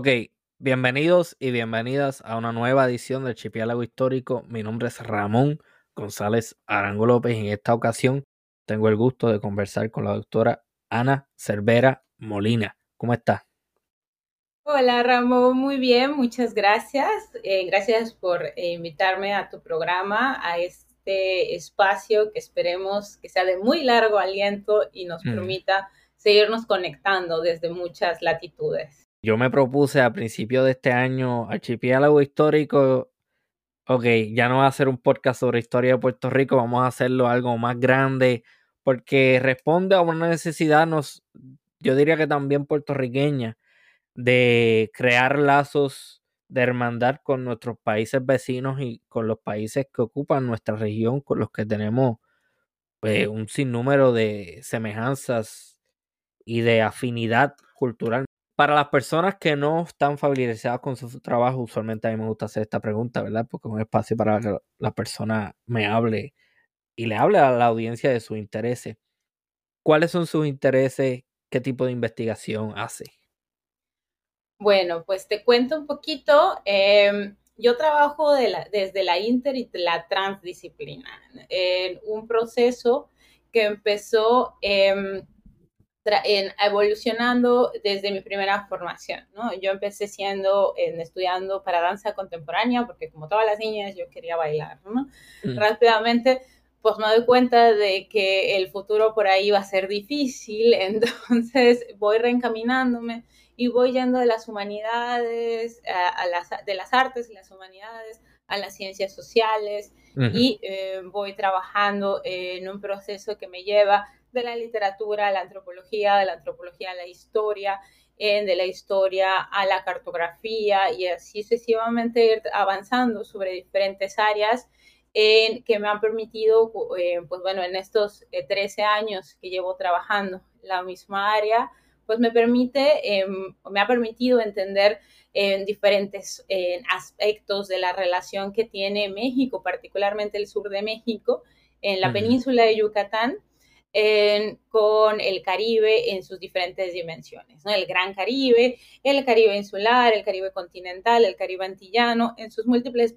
Ok, bienvenidos y bienvenidas a una nueva edición del Chipiálago Histórico. Mi nombre es Ramón González Arango López y en esta ocasión tengo el gusto de conversar con la doctora Ana Cervera Molina. ¿Cómo está? Hola Ramón, muy bien, muchas gracias. Eh, gracias por eh, invitarme a tu programa, a este espacio que esperemos que sea de muy largo aliento y nos mm. permita seguirnos conectando desde muchas latitudes. Yo me propuse a principio de este año archipiélago histórico. Ok, ya no va a ser un podcast sobre historia de Puerto Rico, vamos a hacerlo algo más grande, porque responde a una necesidad, nos, yo diría que también puertorriqueña, de crear lazos de hermandad con nuestros países vecinos y con los países que ocupan nuestra región, con los que tenemos pues, un sinnúmero de semejanzas y de afinidad cultural. Para las personas que no están familiarizadas con su trabajo, usualmente a mí me gusta hacer esta pregunta, ¿verdad? Porque es un espacio para que la persona me hable y le hable a la audiencia de sus intereses. ¿Cuáles son sus intereses? ¿Qué tipo de investigación hace? Bueno, pues te cuento un poquito. Em, yo trabajo desde la inter y la transdisciplina en un proceso que empezó em, en, evolucionando desde mi primera formación, ¿no? Yo empecé siendo, en, estudiando para danza contemporánea, porque como todas las niñas yo quería bailar, ¿no? Mm. Rápidamente, pues me doy cuenta de que el futuro por ahí va a ser difícil, entonces voy reencaminándome y voy yendo de las humanidades, a, las, de las artes y las humanidades, a las ciencias sociales, y eh, voy trabajando en un proceso que me lleva de la literatura a la antropología, de la antropología a la historia, de la historia a la cartografía y así sucesivamente ir avanzando sobre diferentes áreas en, que me han permitido, eh, pues bueno, en estos 13 eh, años que llevo trabajando la misma área, pues me permite, em, me ha permitido entender en diferentes aspectos de la relación que tiene México, particularmente el sur de México, en la península de Yucatán, con el Caribe en sus diferentes dimensiones, ¿no? El Gran Caribe, el Caribe insular, el Caribe continental, el Caribe antillano, en sus múltiples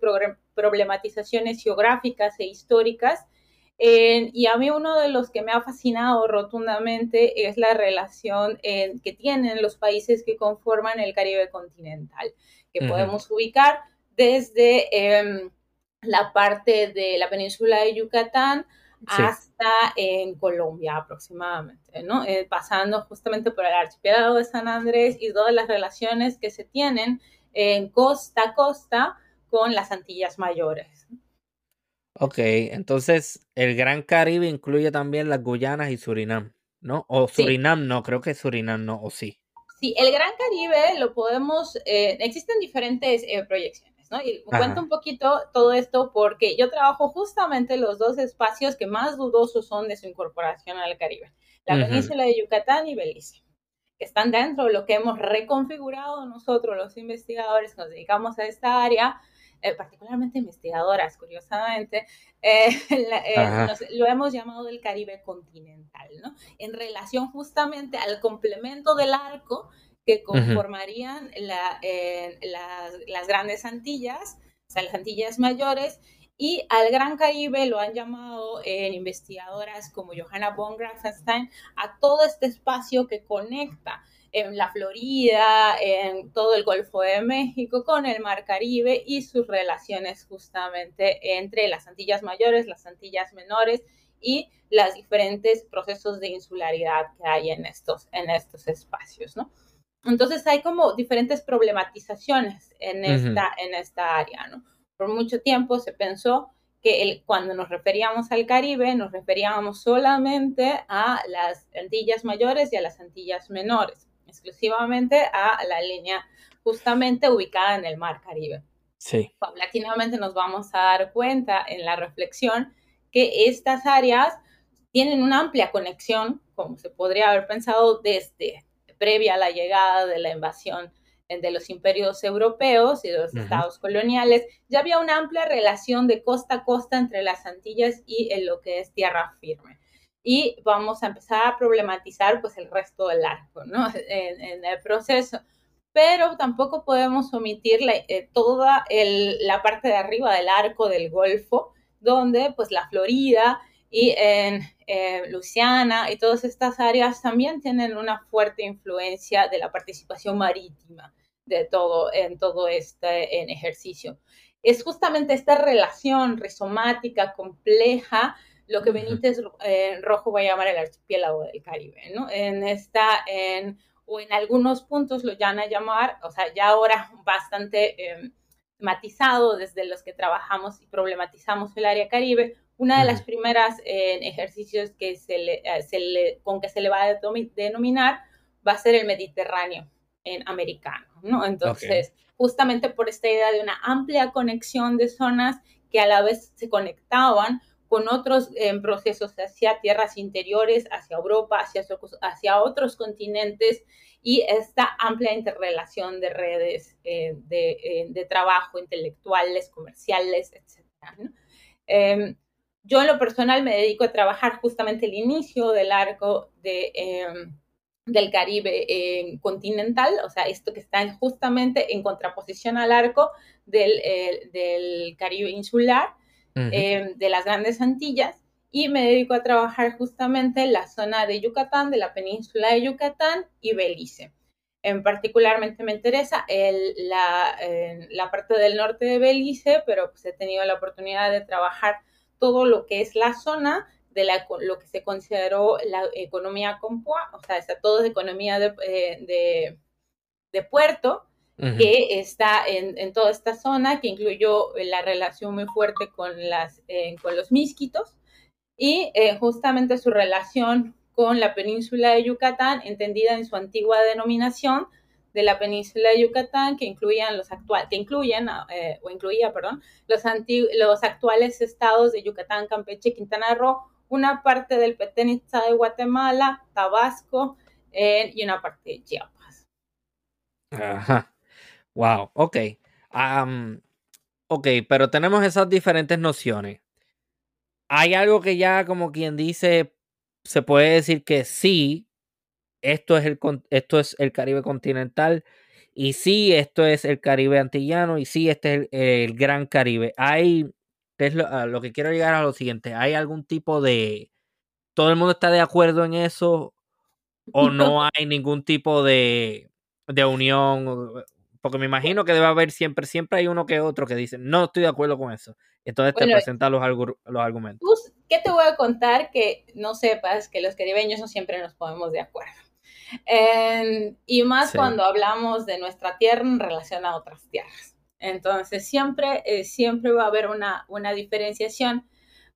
problematizaciones geográficas e históricas. y a mí uno de los que me ha fascinado rotundamente es la relación que tienen los países que conforman el Caribe continental, que podemos ubicar desde em, la parte de la península de Yucatán hasta en Colombia aproximadamente, ¿no? Eh, pasando justamente por el archipiélago de San Andrés y todas las relaciones que se tienen en costa a costa con las Antillas Mayores. Ok, entonces el Gran Caribe incluye también las Guyanas y Surinam, ¿no? O Surinam no, creo que Surinam no, o sí. Sí, el Gran Caribe lo podemos, eh, existen diferentes eh, proyecciones. Y cuento un poquito todo esto porque yo trabajo justamente los dos espacios que más dudosos son de su incorporación al Caribe, la península de Yucatán y Belice, que están dentro de lo que hemos reconfigurado nosotros, los investigadores que nos dedicamos a esta área, eh, particularmente investigadoras, curiosamente, eh, eh, lo hemos llamado el Caribe continental, ¿no? En relación justamente al complemento del arco que conformarían las, grandes Antillas, o sea, las Antillas mayores, y al Gran Caribe lo han llamado en investigadoras como Johanna von Grafenstein a todo este espacio que conecta en la Florida, en todo el Golfo de México, con el Mar Caribe y sus relaciones justamente entre las Antillas mayores, las Antillas menores y los diferentes procesos de insularidad que hay en estos, en estos espacios, ¿no? Entonces hay como diferentes problematizaciones en esta, en esta área, ¿no? Por mucho tiempo se pensó que el, cuando nos referíamos al Caribe, nos referíamos solamente a las Antillas mayores y a las Antillas menores, exclusivamente a la línea justamente ubicada en el Mar Caribe. Sí. Paulatinamente nos vamos a dar cuenta en la reflexión que estas áreas tienen una amplia conexión, como se podría haber pensado desde previa a la llegada de la invasión de los imperios europeos y de los estados coloniales, ya había una amplia relación de costa a costa entre las Antillas y en lo que es tierra firme. Y vamos a empezar a problematizar pues el resto del arco, ¿no? En, el proceso. pero tampoco podemos omitir eh, toda la parte de arriba del arco del Golfo, donde pues la Florida y en eh, Luisiana y todas estas áreas también tienen una fuerte influencia de la participación marítima de todo, en todo este en ejercicio. Es justamente esta relación rizomática compleja lo que Benítez eh, Rojo va a llamar el archipiélago del Caribe, ¿no? En esta, en, o en algunos puntos lo van a llamar, o sea, ya ahora bastante eh, matizado desde los que trabajamos y problematizamos el área Caribe, una de las primeras eh, ejercicios que se le, eh, se le, con que se le va a denominar va a ser el Mediterráneo en americano, ¿no? Entonces, justamente por esta idea de una amplia conexión de zonas que a la vez se conectaban con otros eh, procesos hacia tierras interiores, hacia Europa, hacia, hacia otros continentes y esta amplia interrelación de redes de, de, trabajo intelectuales, comerciales, etc. ¿no? Yo en lo personal me dedico a trabajar justamente el inicio del arco de, em, del Caribe eh, continental, o sea, esto que está justamente en contraposición al arco del, eh, del Caribe insular, em, de las grandes Antillas, y me dedico a trabajar justamente en la zona de Yucatán, de la península de Yucatán y Belice. En particularmente me interesa el, la, la, parte del norte de Belice, pero pues he tenido la oportunidad de trabajar todo lo que es la zona de la, lo que se consideró la economía compua, o sea, está todo de economía de, eh, de, puerto, que está en, en, toda esta zona, que incluyó la relación muy fuerte con, las, eh, con los misquitos y eh, justamente su relación con la península de Yucatán, entendida en su antigua denominación, de la península de Yucatán que incluían los actuales, que incluyen, eh, o incluía, perdón, los, los actuales estados de Yucatán, Campeche, Quintana Roo, una parte del Petén de Guatemala, Tabasco y una parte de Chiapas. Ajá. Wow, ok. ok, pero tenemos esas diferentes nociones. Hay algo que ya, como quien dice, se puede decir que sí, esto es el, esto es el Caribe continental y sí, esto es el Caribe antillano y sí, este es el, Gran Caribe. Hay, es lo, que quiero llegar a lo siguiente, ¿hay algún tipo de, todo el mundo está de acuerdo en eso o no hay ningún tipo de, de unión? Porque me imagino que debe haber siempre, siempre hay uno que otro que dice, no estoy de acuerdo con eso. Entonces te presenta los, los argumentos. ¿Qué te voy a contar que no sepas que los caribeños no siempre nos ponemos de acuerdo? Y más cuando hablamos de nuestra tierra en relación a otras tierras. Entonces, siempre, eh, siempre va a haber una, una diferenciación.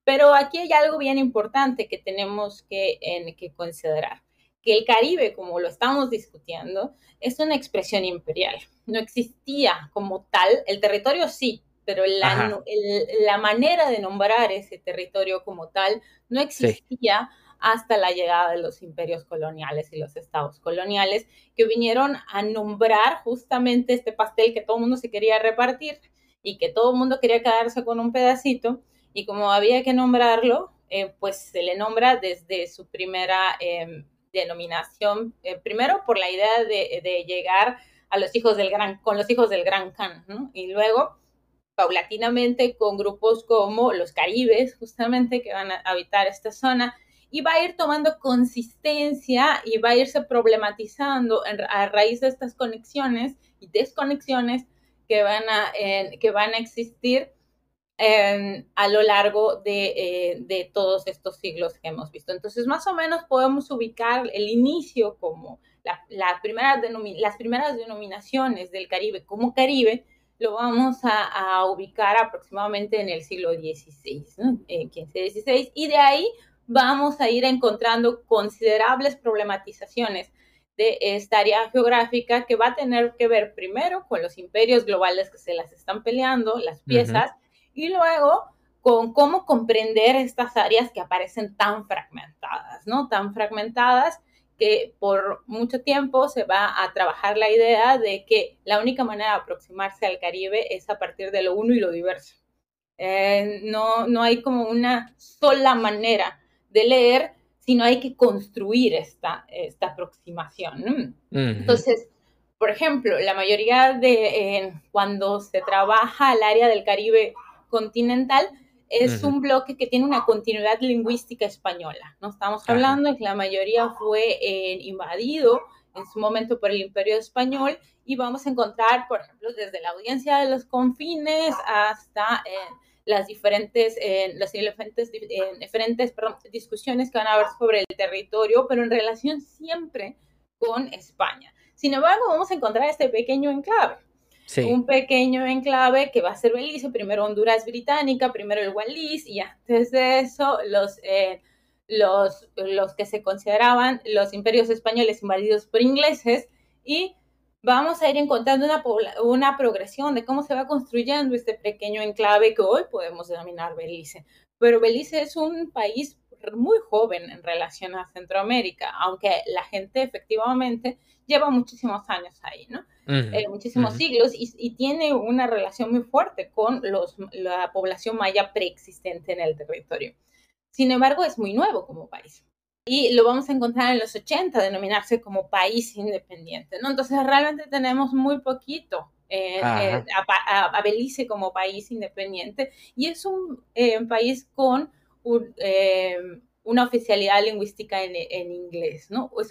Pero aquí hay algo bien importante que tenemos que, en, que considerar, que el Caribe, como lo estamos discutiendo, es una expresión imperial. No existía como tal, el territorio sí, pero la, la manera de nombrar ese territorio como tal no existía hasta la llegada de los imperios coloniales y los estados coloniales, que vinieron a nombrar justamente este pastel que todo el mundo se quería repartir y que todo el mundo quería quedarse con un pedacito, y como había que nombrarlo, eh, pues se le nombra desde su primera em, denominación, eh, primero por la idea de, llegar a los hijos del gran, con los hijos del gran Khan, y luego paulatinamente con grupos como los caribes, justamente, que van a habitar esta zona, y va a ir tomando consistencia y va a irse problematizando a raíz de estas conexiones y desconexiones que van a, que van a existir a lo largo eh, de, todos estos siglos que hemos visto. Entonces, más o menos podemos ubicar el inicio como la, las primeras denominaciones del Caribe como Caribe, lo vamos a, ubicar aproximadamente en el siglo XVI, ¿no? XV-XVI, y de ahí vamos a ir encontrando considerables problematizaciones de esta área geográfica que va a tener que ver primero con los imperios globales que se las están peleando, las piezas, y luego con cómo comprender estas áreas que aparecen tan fragmentadas, ¿no? Tan fragmentadas que por mucho tiempo se va a trabajar la idea de que la única manera de aproximarse al Caribe es a partir de lo uno y lo diverso. Eh, no, no hay como una sola manera de leer, sino hay que construir esta, esta aproximación. Entonces, por ejemplo, la mayoría de cuando se trabaja el área del Caribe continental, es un bloque que tiene una continuidad lingüística española. No estamos hablando de que la mayoría fue invadido en su momento por el Imperio Español y vamos a encontrar, por ejemplo, desde la audiencia de los confines hasta eh, las diferentes, eh, las diferentes, eh, diferentes discusiones que van a haber sobre el territorio, pero en relación siempre con España. Sin embargo, vamos a encontrar este pequeño enclave. Un pequeño enclave que va a ser Belice, primero Honduras británica, primero el Wallis, y antes de eso los, los, los que se consideraban los imperios españoles invadidos por ingleses, y vamos a ir encontrando una, una progresión de cómo se va construyendo este pequeño enclave que hoy podemos denominar Belice. Pero Belice es un país muy joven en relación a Centroamérica, aunque la gente efectivamente lleva muchísimos años ahí, ¿no? Eh, muchísimos siglos y, y, tiene una relación muy fuerte con los, la población maya preexistente en el territorio. Sin embargo, es muy nuevo como país y lo vamos a encontrar en los 80, denominarse como país independiente, ¿no? Entonces realmente tenemos muy poquito eh, eh, a, Belice como país independiente y es un eh, país con una oficialidad lingüística en, inglés, ¿no? Pues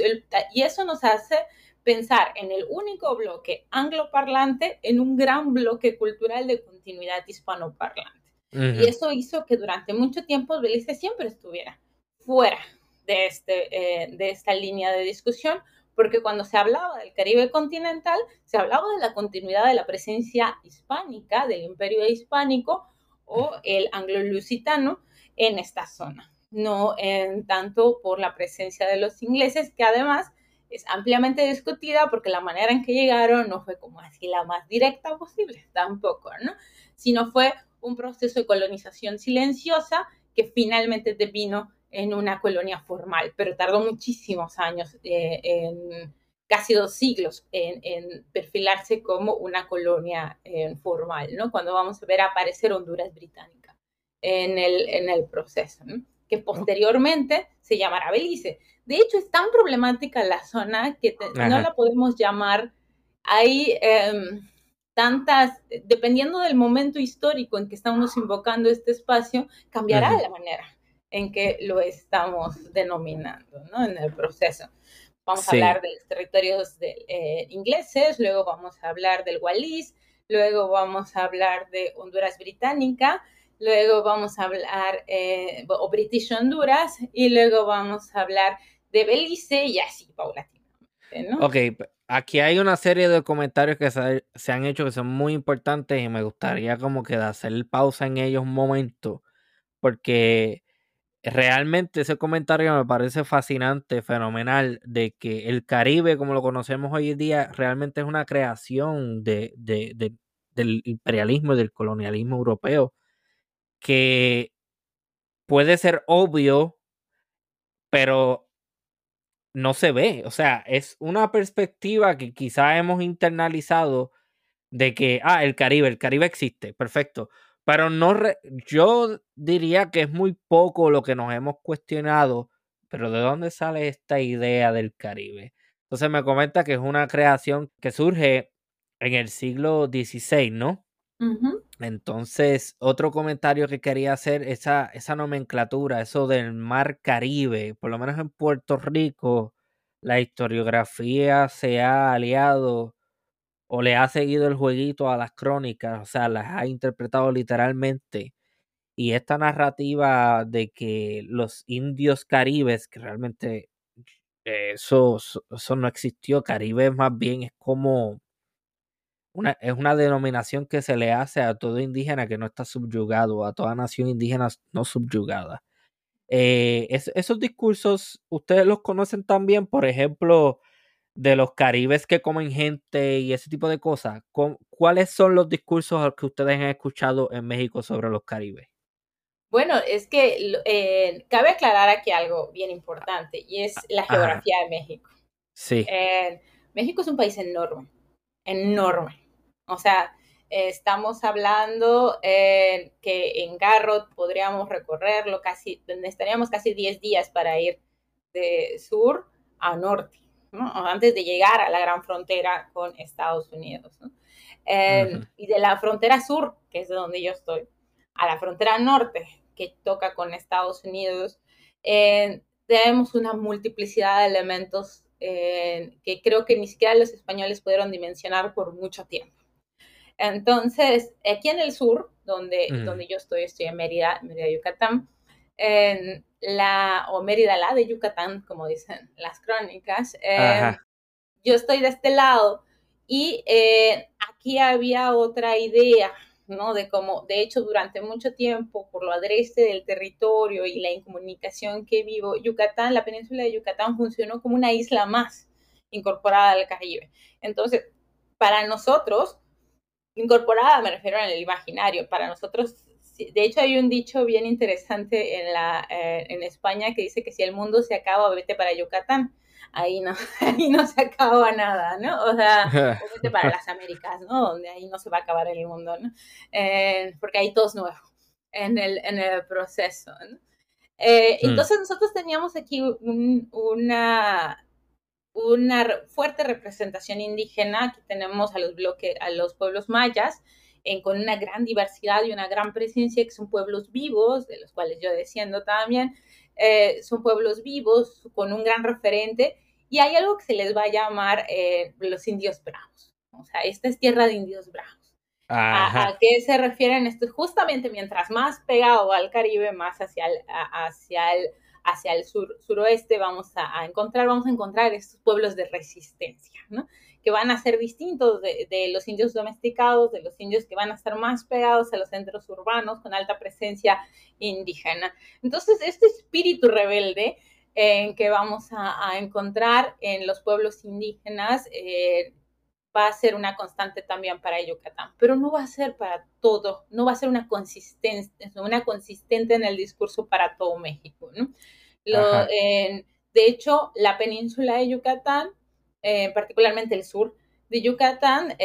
y eso nos hace pensar en el único bloque angloparlante en un gran bloque cultural de continuidad hispanoparlante. Y eso hizo que durante mucho tiempo Belice siempre estuviera fuera de, este, eh, de esta línea de discusión, porque cuando se hablaba del Caribe continental, se hablaba de la continuidad de la presencia hispánica, del imperio hispánico o el anglo-lusitano en esta zona, no en tanto por la presencia de los ingleses, que además es ampliamente discutida porque la manera en que llegaron no fue como así la más directa posible, tampoco, ¿no? Sino fue un proceso de colonización silenciosa que finalmente devino en una colonia formal, pero tardó muchísimos años, eh, en casi dos siglos, en, perfilarse como una colonia eh, formal, ¿no? Cuando vamos a ver aparecer Honduras británica en el, en el proceso, que posteriormente se llamará Belice. De hecho, es tan problemática la zona que no la podemos llamar, hay em, tantas, dependiendo del momento histórico en que estamos invocando este espacio, cambiará la manera en que lo estamos denominando ¿no? en el proceso. Vamos a hablar de los territorios de, eh, ingleses, luego vamos a hablar del Wallis, luego vamos a hablar de Honduras Británica, luego vamos a hablar, eh, o British Honduras, y luego vamos a hablar de Belice y así, paulatinamente. ¿no? Ok, aquí hay una serie de comentarios que se, se, han hecho que son muy importantes y me gustaría como que hacer pausa en ellos un momento, porque realmente ese comentario me parece fascinante, fenomenal, de que el Caribe, como lo conocemos hoy en día, realmente es una creación de, del imperialismo y del colonialismo europeo, que puede ser obvio, pero no se ve. O sea, es una perspectiva que quizá hemos internalizado de que, ah, el Caribe, el Caribe existe, perfecto. Pero no, yo diría que es muy poco lo que nos hemos cuestionado, pero ¿de dónde sale esta idea del Caribe? Entonces me comenta que es una creación que surge en el siglo XVI, ¿no? Entonces, otro comentario que quería hacer, esa, esa nomenclatura, eso del mar Caribe, por lo menos en Puerto Rico, la historiografía se ha aliado o le ha seguido el jueguito a las crónicas, o sea, las ha interpretado literalmente. Y esta narrativa de que los indios caribes, que realmente eso, eso no existió, Caribe más bien es como una, es una denominación que se le hace a todo indígena que no está subyugado, a toda nación indígena no subyugada. Eh, esos discursos, ustedes los conocen también, por ejemplo, de los caribes que comen gente y ese tipo de cosas, ¿cuáles son los discursos que ustedes han escuchado en México sobre los caribes? Bueno, es que eh, cabe aclarar aquí algo bien importante y es la geografía de México. Sí. Eh, México es un país enorme, enorme. O sea, estamos hablando eh, que en Garrot podríamos recorrerlo casi, necesitaríamos casi 10 días para ir de sur a norte. Antes de llegar a la gran frontera con Estados Unidos. Y de la frontera sur, que es de donde yo estoy, a la frontera norte, que toca con Estados Unidos, tenemos una multiplicidad de elementos que creo que ni siquiera los españoles pudieron dimensionar por mucho tiempo. Entonces, aquí en el sur, donde, donde yo estoy, estoy en Mérida, Mérida, Yucatán, la, o Mérida, la de Yucatán, como dicen las crónicas. Eh, yo estoy de este lado y eh, aquí había otra idea, ¿no? De cómo, de hecho, durante mucho tiempo, por lo adreste del territorio y la incomunicación que vivo, Yucatán, la península de Yucatán funcionó como una isla más incorporada al Caribe. Entonces, para nosotros, incorporada me refiero en el imaginario, para nosotros de hecho, hay un dicho bien interesante en, la, eh, en España que dice que si el mundo se acaba, vete para Yucatán. Ahí no, ahí no se acaba nada, ¿no? O sea, vete para las Américas, ¿no? Donde ahí no se va a acabar el mundo, ¿no? Eh, porque ahí todo es nuevo en el, en el proceso, ¿no? Eh, hmm. Entonces nosotros teníamos aquí una, una fuerte representación indígena. Aquí tenemos a los bloques, a los pueblos mayas, con una gran diversidad y una gran presencia, que son pueblos vivos, de los cuales yo desciendo también, eh, son pueblos vivos con un gran referente, y hay algo que se les va a llamar eh, los indios bravos. O sea, esta es tierra de indios bravos. ¿A, qué se refieren esto? Justamente mientras más pegado al Caribe, más hacia el, hacia el, hacia el sur, suroeste vamos a, a, encontrar, vamos a encontrar estos pueblos de resistencia, ¿no? Que van a ser distintos de, los indios domesticados, de los indios que van a estar más pegados a los centros urbanos con alta presencia indígena. Entonces, este espíritu rebelde eh, que vamos a, encontrar en los pueblos indígenas eh, va a ser una constante también para Yucatán, pero no va a ser para todo, no va a ser una consistente, una consistente en el discurso para todo México. de hecho, la península de Yucatán eh, particularmente el sur de Yucatán,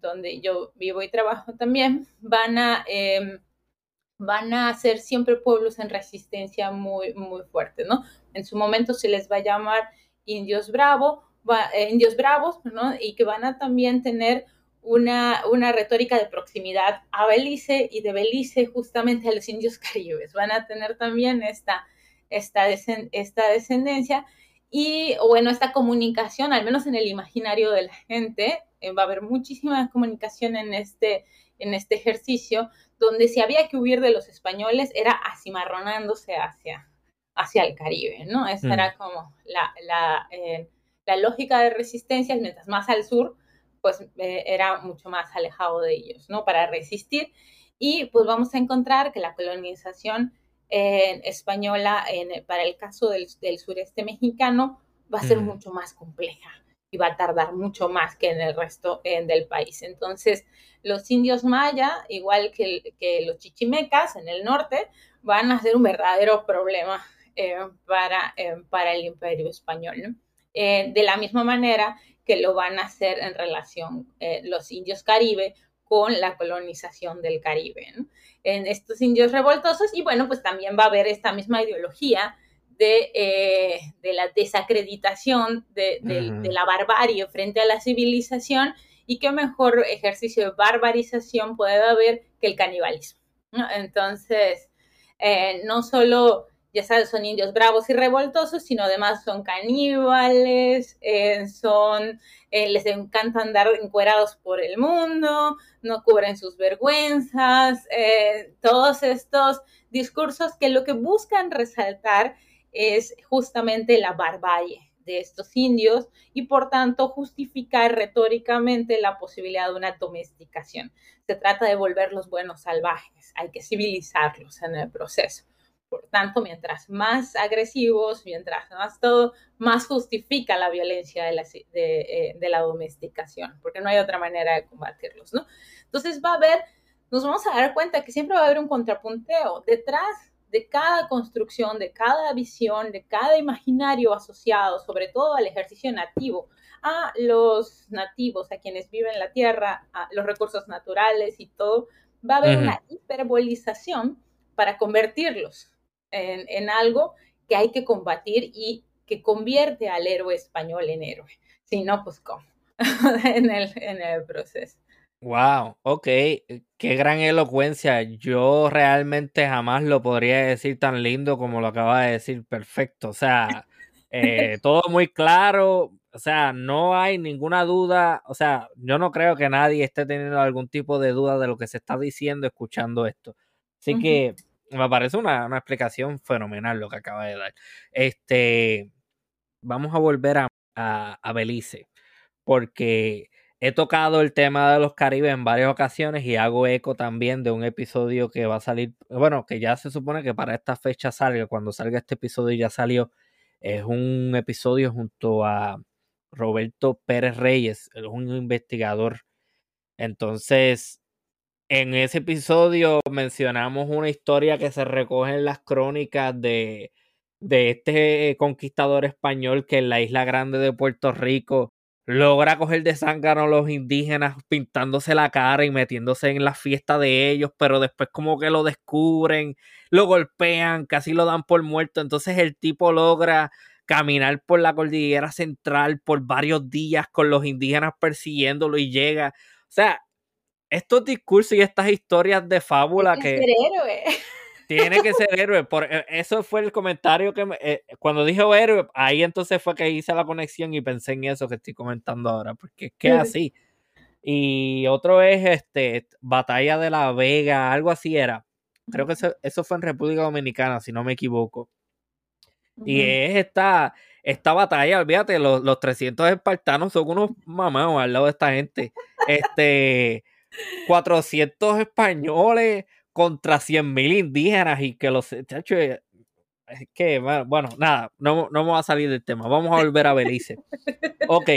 donde yo vivo y trabajo también, van a, em, van a ser siempre pueblos en resistencia muy, muy fuerte, ¿no? En su momento se les va a llamar indios, bravo, eh, indios bravos, ¿no? Y que van a también tener una, una, retórica de proximidad a Belice y de Belice justamente a los indios caribes. Van a tener también esta, esta, esta descendencia y bueno, esta comunicación, al menos en el imaginario de la gente, eh, va a haber muchísima comunicación en este, en este ejercicio, donde si había que huir de los españoles era asimarronándose hacia, hacia el Caribe, ¿no? Esa era mm. como la, la, eh, la, lógica de resistencia, mientras más al sur, pues eh, era mucho más alejado de ellos, ¿no? Para resistir. Y pues vamos a encontrar que la colonización española, en, para el caso del, sureste mexicano, va a ser mucho más compleja y va a tardar mucho más que en el resto del país. Entonces, los indios maya, igual que, que, los chichimecas en el norte, van a ser un verdadero problema eh, para, eh, para el imperio español. Eh, de la misma manera que lo van a hacer en relación los indios caribe con la colonización del Caribe, en estos indios revoltosos y bueno, pues también va a haber esta misma ideología de, eh, de la desacreditación de, la barbarie frente a la civilización y qué mejor ejercicio de barbarización puede haber que el canibalismo. Entonces, eh, no solo ya sabes, son indios bravos y revoltosos, sino además son caníbales, eh, son, eh, les encanta andar encuerados por el mundo, no cubren sus vergüenzas, eh, todos estos discursos que lo que buscan resaltar es justamente la barbarie de estos indios y por tanto justificar retóricamente la posibilidad de una domesticación. Se trata de volverlos buenos salvajes, hay que civilizarlos en el proceso. Por tanto, mientras más agresivos, mientras más todo, más justifica la violencia de la, eh, de, la domesticación, porque no hay otra manera de combatirlos, ¿no? Entonces va a haber, nos vamos a dar cuenta que siempre va a haber un contrapunteo detrás de cada construcción, de cada visión, de cada imaginario asociado, sobre todo al ejercicio nativo, a los nativos, a quienes viven la tierra, a los recursos naturales y todo, va a haber una hiperbolización para convertirlos en, algo que hay que combatir y que convierte al héroe español en héroe. Si no, pues cómo, en, el, en el proceso. Wow, ok, qué gran elocuencia. Yo realmente jamás lo podría decir tan lindo como lo acaba de decir. Perfecto, o sea, eh, todo muy claro. O sea, no hay ninguna duda. O sea, yo no creo que nadie esté teniendo algún tipo de duda de lo que se está diciendo escuchando esto. Así que me parece una, explicación fenomenal lo que acaba de dar. Este, vamos a volver a, a, Belice, porque he tocado el tema de los Caribes en varias ocasiones y hago eco también de un episodio que va a salir, bueno, que ya se supone que para esta fecha salga, cuando salga este episodio ya salió, es un episodio junto a Roberto Pérez Reyes, es un investigador. Entonces, en ese episodio mencionamos una historia que se recoge en las crónicas de, de este conquistador español que en la isla grande de Puerto Rico logra coger de zángano a los indígenas pintándose la cara y metiéndose en la fiesta de ellos, pero después como que lo descubren, lo golpean, casi lo dan por muerto, entonces el tipo logra caminar por la cordillera central por varios días con los indígenas persiguiéndolo y llega, o sea, estos discursos y estas historias de fábula que... Tiene que ser héroe. Por, e, eso fue el comentario que eh, cuando dije héroe, ahí entonces fue que hice la conexión y pensé en eso que estoy comentando ahora, porque es que así. Y otro es este Batalla de la Vega, algo así era. Creo que eso, fue en República Dominicana, si no me equivoco. Y es esta, esta batalla, olvídate, los, los 300 espartanos son unos mamados al lado de esta gente. Este, 400 españoles contra 100.000 indígenas y que los chachos es bueno, nada, no, no vamos a salir del tema, vamos a volver a Belice. Ok,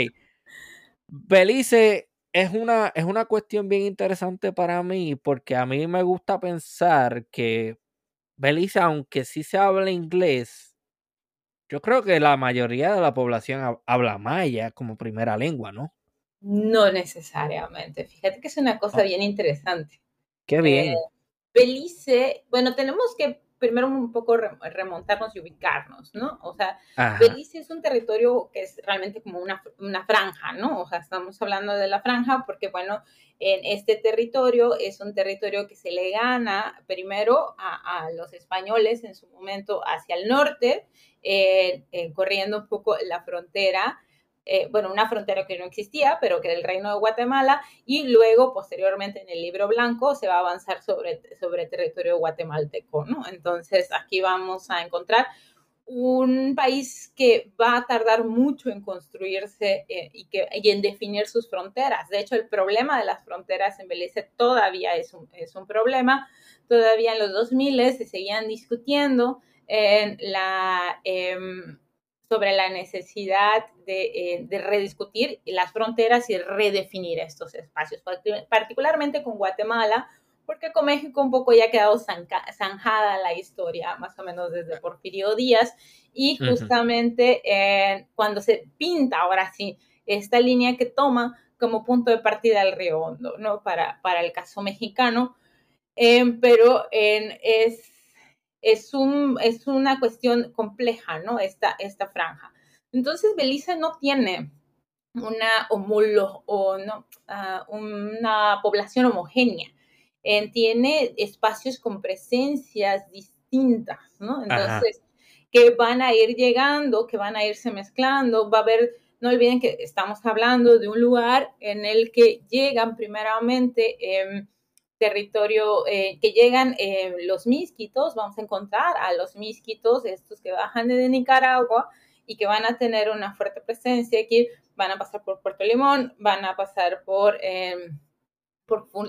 Belice es una, es una cuestión bien interesante para mí porque a mí me gusta pensar que Belice, aunque sí se habla inglés, yo creo que la mayoría de la población habla maya como primera lengua, ¿no? No necesariamente. Fíjate que es una cosa bien interesante. Qué bien. Eh, Belice, bueno, tenemos que primero un poco remontarnos y ubicarnos, ¿no? O sea, Belice es un territorio que es realmente como una, una, franja, ¿no? O sea, estamos hablando de la franja porque, bueno, en este territorio es un territorio que se le gana primero a, a los españoles en su momento hacia el norte, eh, eh, corriendo un poco la frontera eh, bueno, una frontera que no existía, pero que era el reino de Guatemala, y luego, posteriormente, en el libro blanco se va a avanzar sobre, sobre territorio guatemalteco, ¿no? Entonces, aquí vamos a encontrar un país que va a tardar mucho en construirse eh, y, que, y en definir sus fronteras. De hecho, el problema de las fronteras en Belice todavía es un, es un problema. Todavía en los 2000 se seguían discutiendo en la... Em, sobre la necesidad de, eh, rediscutir las fronteras y redefinir estos espacios, particularmente con Guatemala, porque con México un poco ya ha quedado zanjada la historia, más o menos desde Porfirio Díaz, y justamente eh, cuando se pinta ahora sí esta línea que toma como punto de partida el río Hondo, ¿no? Para, para el caso mexicano, eh, pero es es, un, es una cuestión compleja, ¿no? Esta, esta franja. Entonces, Belice no tiene una, o no, ah, una población homogénea. Eh, tiene espacios con presencias distintas, ¿no? Entonces, que van a ir llegando, que van a irse mezclando, va a haber, no olviden que estamos hablando de un lugar en el que llegan primeramente... Eh, territorio eh, que llegan eh, los misquitos, vamos a encontrar a los misquitos, estos que bajan de Nicaragua y que van a tener una fuerte presencia aquí, van a pasar por Puerto Limón, van a pasar por, em,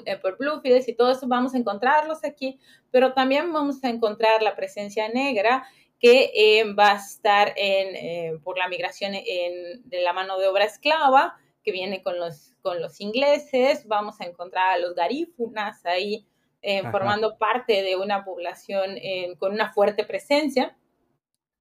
eh, por Bluefields y todo eso vamos a encontrarlos aquí, pero también vamos a encontrar la presencia negra que em, va a estar en, em, por la migración en, de la mano de obra esclava, que viene con los, con los ingleses, vamos a encontrar a los garífunas ahí eh, formando parte de una población eh, con una fuerte presencia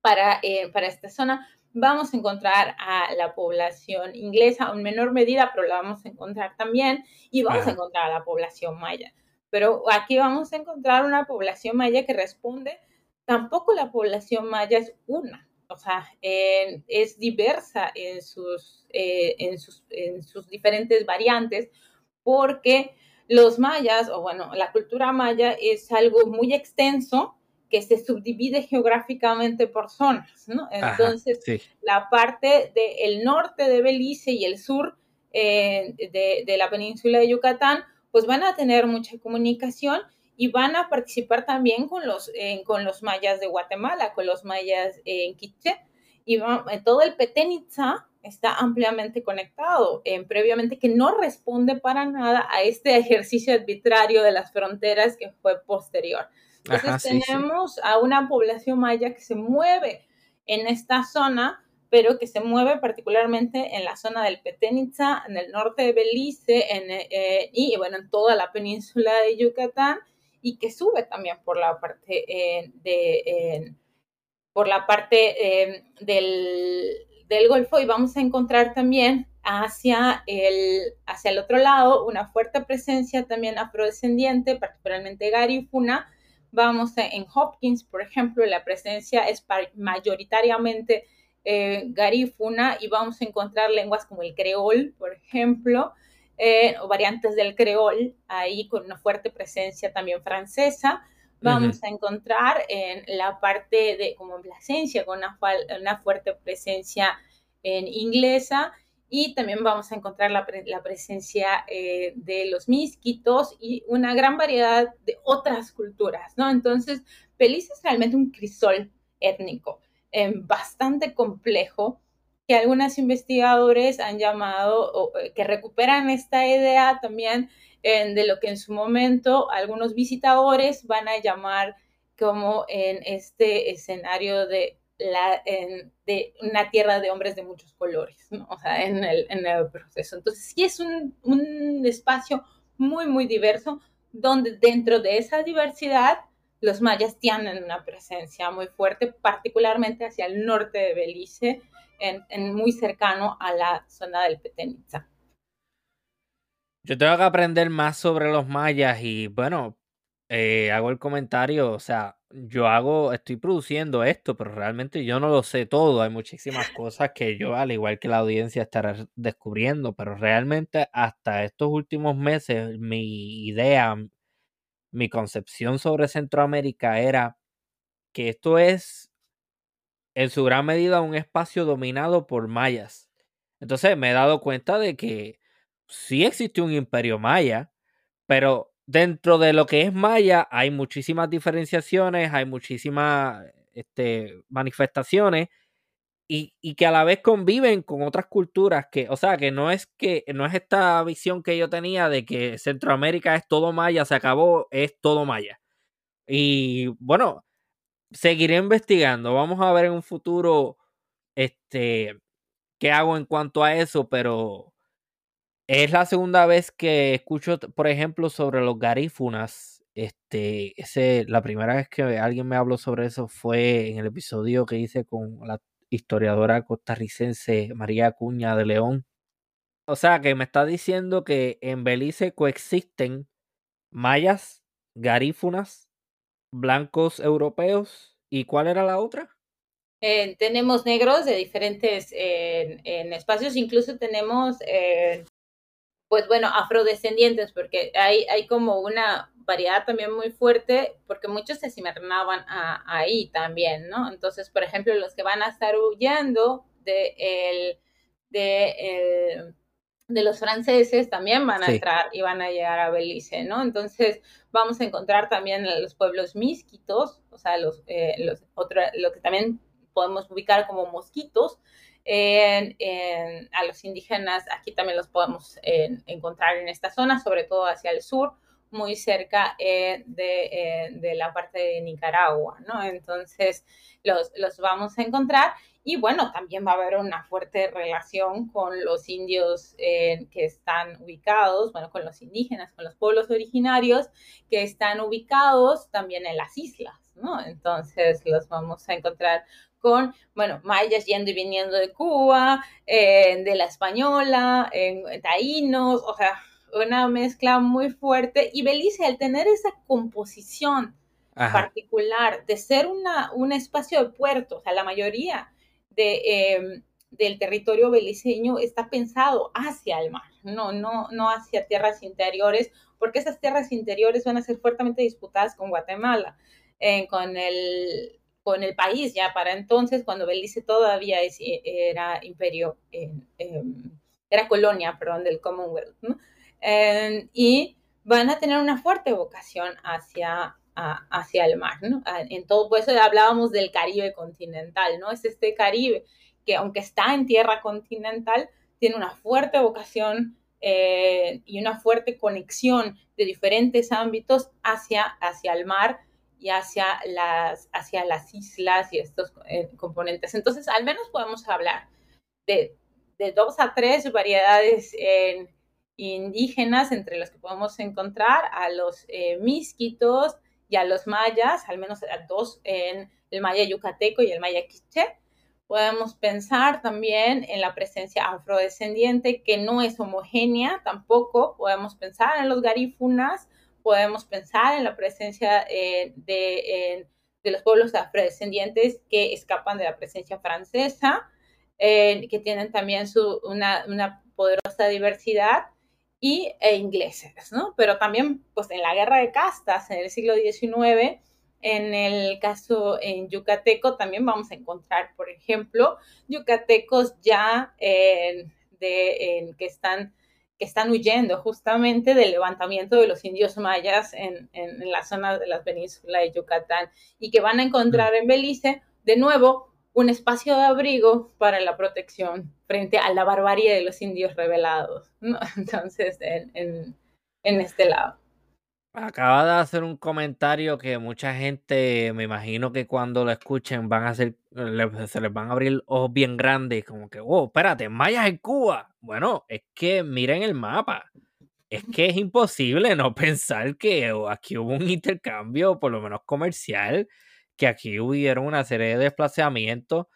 para, eh, para esta zona. Vamos a encontrar a la población inglesa en menor medida, pero la vamos a encontrar también, y vamos a encontrar a la población maya. Pero aquí vamos a encontrar una población maya que responde, tampoco la población maya es una, o sea, es diversa en sus, eh, en, sus, en sus diferentes variantes, porque los mayas, o bueno, la cultura maya es algo muy extenso que se subdivide geográficamente por zonas, ¿no? Entonces, la parte del norte de Belice y el sur eh, de, de, la península de Yucatán, pues van a tener mucha comunicación y van a participar también con los, con los mayas de Guatemala, con los mayas en Quiché. Y todo el Petén está ampliamente conectado, eh, previamente que no responde para nada a este ejercicio arbitrario de las fronteras que fue posterior. Entonces tenemos a una población maya que se mueve en esta zona, pero que se mueve particularmente en la zona del Petén en el norte de Belice en, eh, y bueno, en toda la península de Yucatán y que sube también por la parte eh, de por la parte del, del Golfo y vamos a encontrar también hacia el, hacia el otro lado una fuerte presencia también afrodescendiente, particularmente garífuna. Vamos en Hopkins, por ejemplo, la presencia es mayoritariamente eh, garífuna y vamos a encontrar lenguas como el creol, por ejemplo, eh, o variantes del creol, ahí con una fuerte presencia también francesa vamos a encontrar en la parte de como en Plasencia con una, una fuerte presencia en inglesa y también vamos a encontrar la, la presencia eh, de los misquitos y una gran variedad de otras culturas, ¿no? Entonces, Belice es realmente un crisol étnico eh, bastante complejo que algunos investigadores han llamado, o, eh, que recuperan esta idea también de lo que en su momento algunos visitadores van a llamar como en este escenario de, la, de una tierra de hombres de muchos colores, o sea, en el, en el, proceso. Entonces, sí es un, un espacio muy, muy diverso, donde dentro de esa diversidad los mayas tienen una presencia muy fuerte, particularmente hacia el norte de Belice, en, en muy cercano a la zona del Petén yo tengo que aprender más sobre los mayas y bueno, eh, hago el comentario, o sea, yo hago, estoy produciendo esto, pero realmente yo no lo sé todo. Hay muchísimas cosas que yo, al igual que la audiencia, estará descubriendo, pero realmente hasta estos últimos meses mi idea, mi concepción sobre Centroamérica era que esto es en su gran medida un espacio dominado por mayas. Entonces me he dado cuenta de que sí existe un imperio maya, pero dentro de lo que es maya hay muchísimas diferenciaciones, hay muchísimas este, manifestaciones y, y, que a la vez conviven con otras culturas que, o sea, que no es que no es esta visión que yo tenía de que Centroamérica es todo maya, se acabó, es todo maya. Y bueno, seguiré investigando, vamos a ver en un futuro este qué hago en cuanto a eso, pero es la segunda vez que escucho, por ejemplo, sobre los garífunas. Este, la primera vez que alguien me habló sobre eso fue en el episodio que hice con la historiadora costarricense María Acuña de León. O sea, que me está diciendo que en Belice coexisten mayas, garífunas, blancos europeos. ¿Y cuál era la otra? Eh, tenemos negros de diferentes en espacios, incluso tenemos eh, pues bueno, afrodescendientes, porque hay, hay como una variedad también muy fuerte, porque muchos se cimernaban ahí también, ¿no? Entonces, por ejemplo, los que van a estar huyendo de, el, de, de los franceses también van a entrar y van a llegar a Belice, ¿no? Entonces, vamos a encontrar también los pueblos misquitos, o sea, los, eh, los otro, lo que también podemos ubicar como mosquitos, en, a los indígenas, aquí también los podemos encontrar en esta zona, sobre todo hacia el sur, muy cerca eh, de, eh, de, la parte de Nicaragua, ¿no? Entonces los, los vamos a encontrar y bueno, también va a haber una fuerte relación con los indios eh, que están ubicados, bueno, con los indígenas, con los pueblos originarios que están ubicados también en las islas, ¿no? Entonces los vamos a encontrar con, bueno, mayas yendo y viniendo de Cuba, eh, de la española, en taínos, o sea, una mezcla muy fuerte. Y Belice, al tener esa composición particular de ser una, un espacio de puerto, o sea, la mayoría em, del territorio beliceño está pensado hacia el mar, no, no, no hacia tierras interiores, porque esas tierras interiores van a ser fuertemente disputadas con Guatemala, eh, con, el, con el país ya para entonces, cuando Belice todavía era imperio, em, era colonia, perdón, del Commonwealth, y van a tener una fuerte vocación hacia, hacia el mar, ¿no? En todo, por eso hablábamos del Caribe continental, ¿no? Es este Caribe que aunque está en tierra continental, tiene una fuerte vocación eh, y una fuerte conexión de diferentes ámbitos hacia, hacia el mar y hacia las, hacia las islas y estos eh, componentes. Entonces, al menos podemos hablar de, de dos a tres variedades indígenas entre las que podemos encontrar a los eh, misquitos y a los mayas, al menos dos en el maya yucateco y el maya quiché. Podemos pensar también en la presencia afrodescendiente que no es homogénea tampoco. Podemos pensar en los garífunas, podemos pensar en la presencia eh, de, de, los pueblos afrodescendientes que escapan de la presencia francesa, eh, que tienen también su, una, una poderosa diversidad y e ingleses, ¿no? Pero también, pues en la guerra de castas en el siglo XIX, en el caso en yucateco, también vamos a encontrar, por ejemplo, yucatecos ya de, que, están, que están huyendo justamente del levantamiento de los indios mayas en, en, la zona de la península de Yucatán y que van a encontrar mm. en Belice, de nuevo, un espacio de abrigo para la protección frente a la barbarie de los indios rebelados, Entonces, en, este lado. Acaba de hacer un comentario que mucha gente, me imagino que cuando lo escuchen van a hacer, se les van a abrir ojos bien grandes, como que, oh, espérate, mayas en Cuba. Bueno, es que miren el mapa. Es que es imposible no pensar que aquí hubo un intercambio, por lo menos comercial, que aquí hubieron una serie de desplazamientos.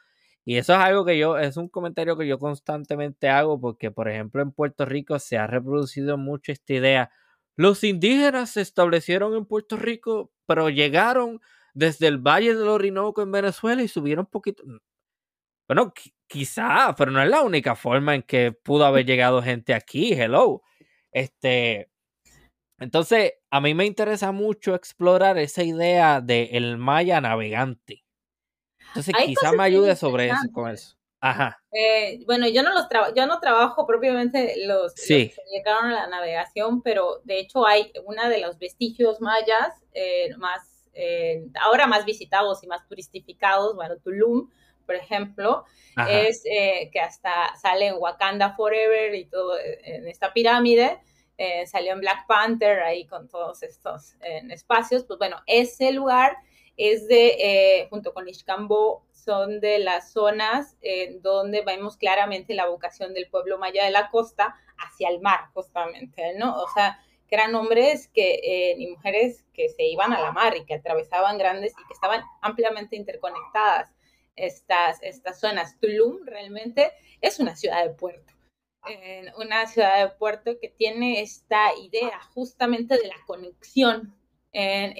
Y eso es algo que yo, es un comentario que yo constantemente hago porque, por ejemplo, en Puerto Rico se ha reproducido mucho esta idea. Los indígenas se establecieron en Puerto Rico, pero llegaron desde el Valle del Orinoco en Venezuela y subieron poquito. Bueno, quizá, pero no es la única forma en que pudo haber llegado gente aquí. Hello. Este, entonces, a mí me interesa mucho explorar esa idea del maya navegante. Entonces, quizá me ayude sobre eso, con eso. Ajá. Eh, bueno, yo no los yo no trabajo propiamente los, que llegaron a la navegación, pero de hecho hay una de los vestigios mayas eh, más, eh, ahora más visitados y más turistificados, bueno, Tulum, por ejemplo, es que hasta sale en Wakanda Forever y todo en esta pirámide. Eh, salió en Black Panther ahí con todos estos espacios, pues bueno, ese lugar es de, eh, junto con Ixcambó, son de las zonas donde vemos claramente la vocación del pueblo maya de la costa hacia el mar, justamente, ¿no? O sea, que eran hombres que, eh, y mujeres que se iban a la mar y que atravesaban grandes y que estaban ampliamente interconectadas estas, estas zonas. Tulum realmente es una ciudad de puerto en una ciudad de puerto que tiene esta idea justamente de la conexión en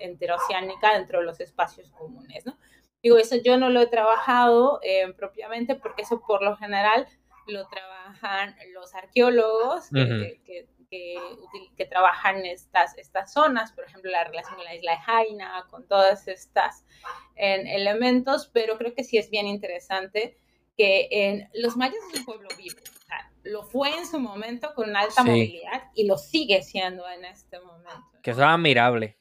interoceánica dentro de los espacios comunes, ¿no? Digo, eso yo no lo he trabajado eh, propiamente porque eso por lo general lo trabajan los arqueólogos que, que, trabajan estas, estas zonas, por ejemplo, la relación con la isla de Jaina, con todas estas elementos, pero creo que sí es bien interesante que en, los mayas es un pueblo vivo, lo fue en su momento con alta movilidad y lo sigue siendo en este momento. Que eso es admirable.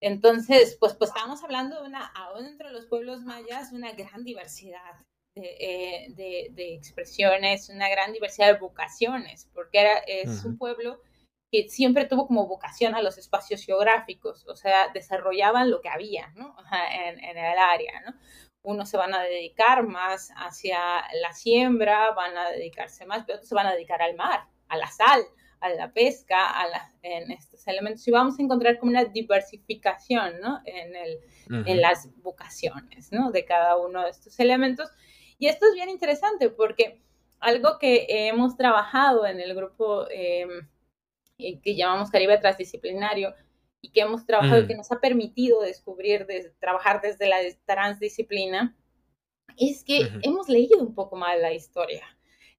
Entonces, pues, pues estamos hablando de una, aún entre los pueblos mayas, una gran diversidad de, eh, de, expresiones, una gran diversidad de vocaciones, porque era, es un pueblo que siempre tuvo como vocación a los espacios geográficos, o sea, desarrollaban lo que había, ¿no? en, en el área, ¿no? Unos se van a dedicar más hacia la siembra, van a dedicarse más, pero otros se van a dedicar al mar, a la sal, a la pesca, a en estos elementos. Y vamos a encontrar como una diversificación ¿no? en, el, en las vocaciones ¿no? de cada uno de estos elementos. Y esto es bien interesante porque algo que hemos trabajado en el grupo eh, que llamamos Caribe Transdisciplinario y que hemos trabajado y mm. que nos ha permitido descubrir, de, trabajar desde la transdisciplina, es que hemos leído un poco mal la historia.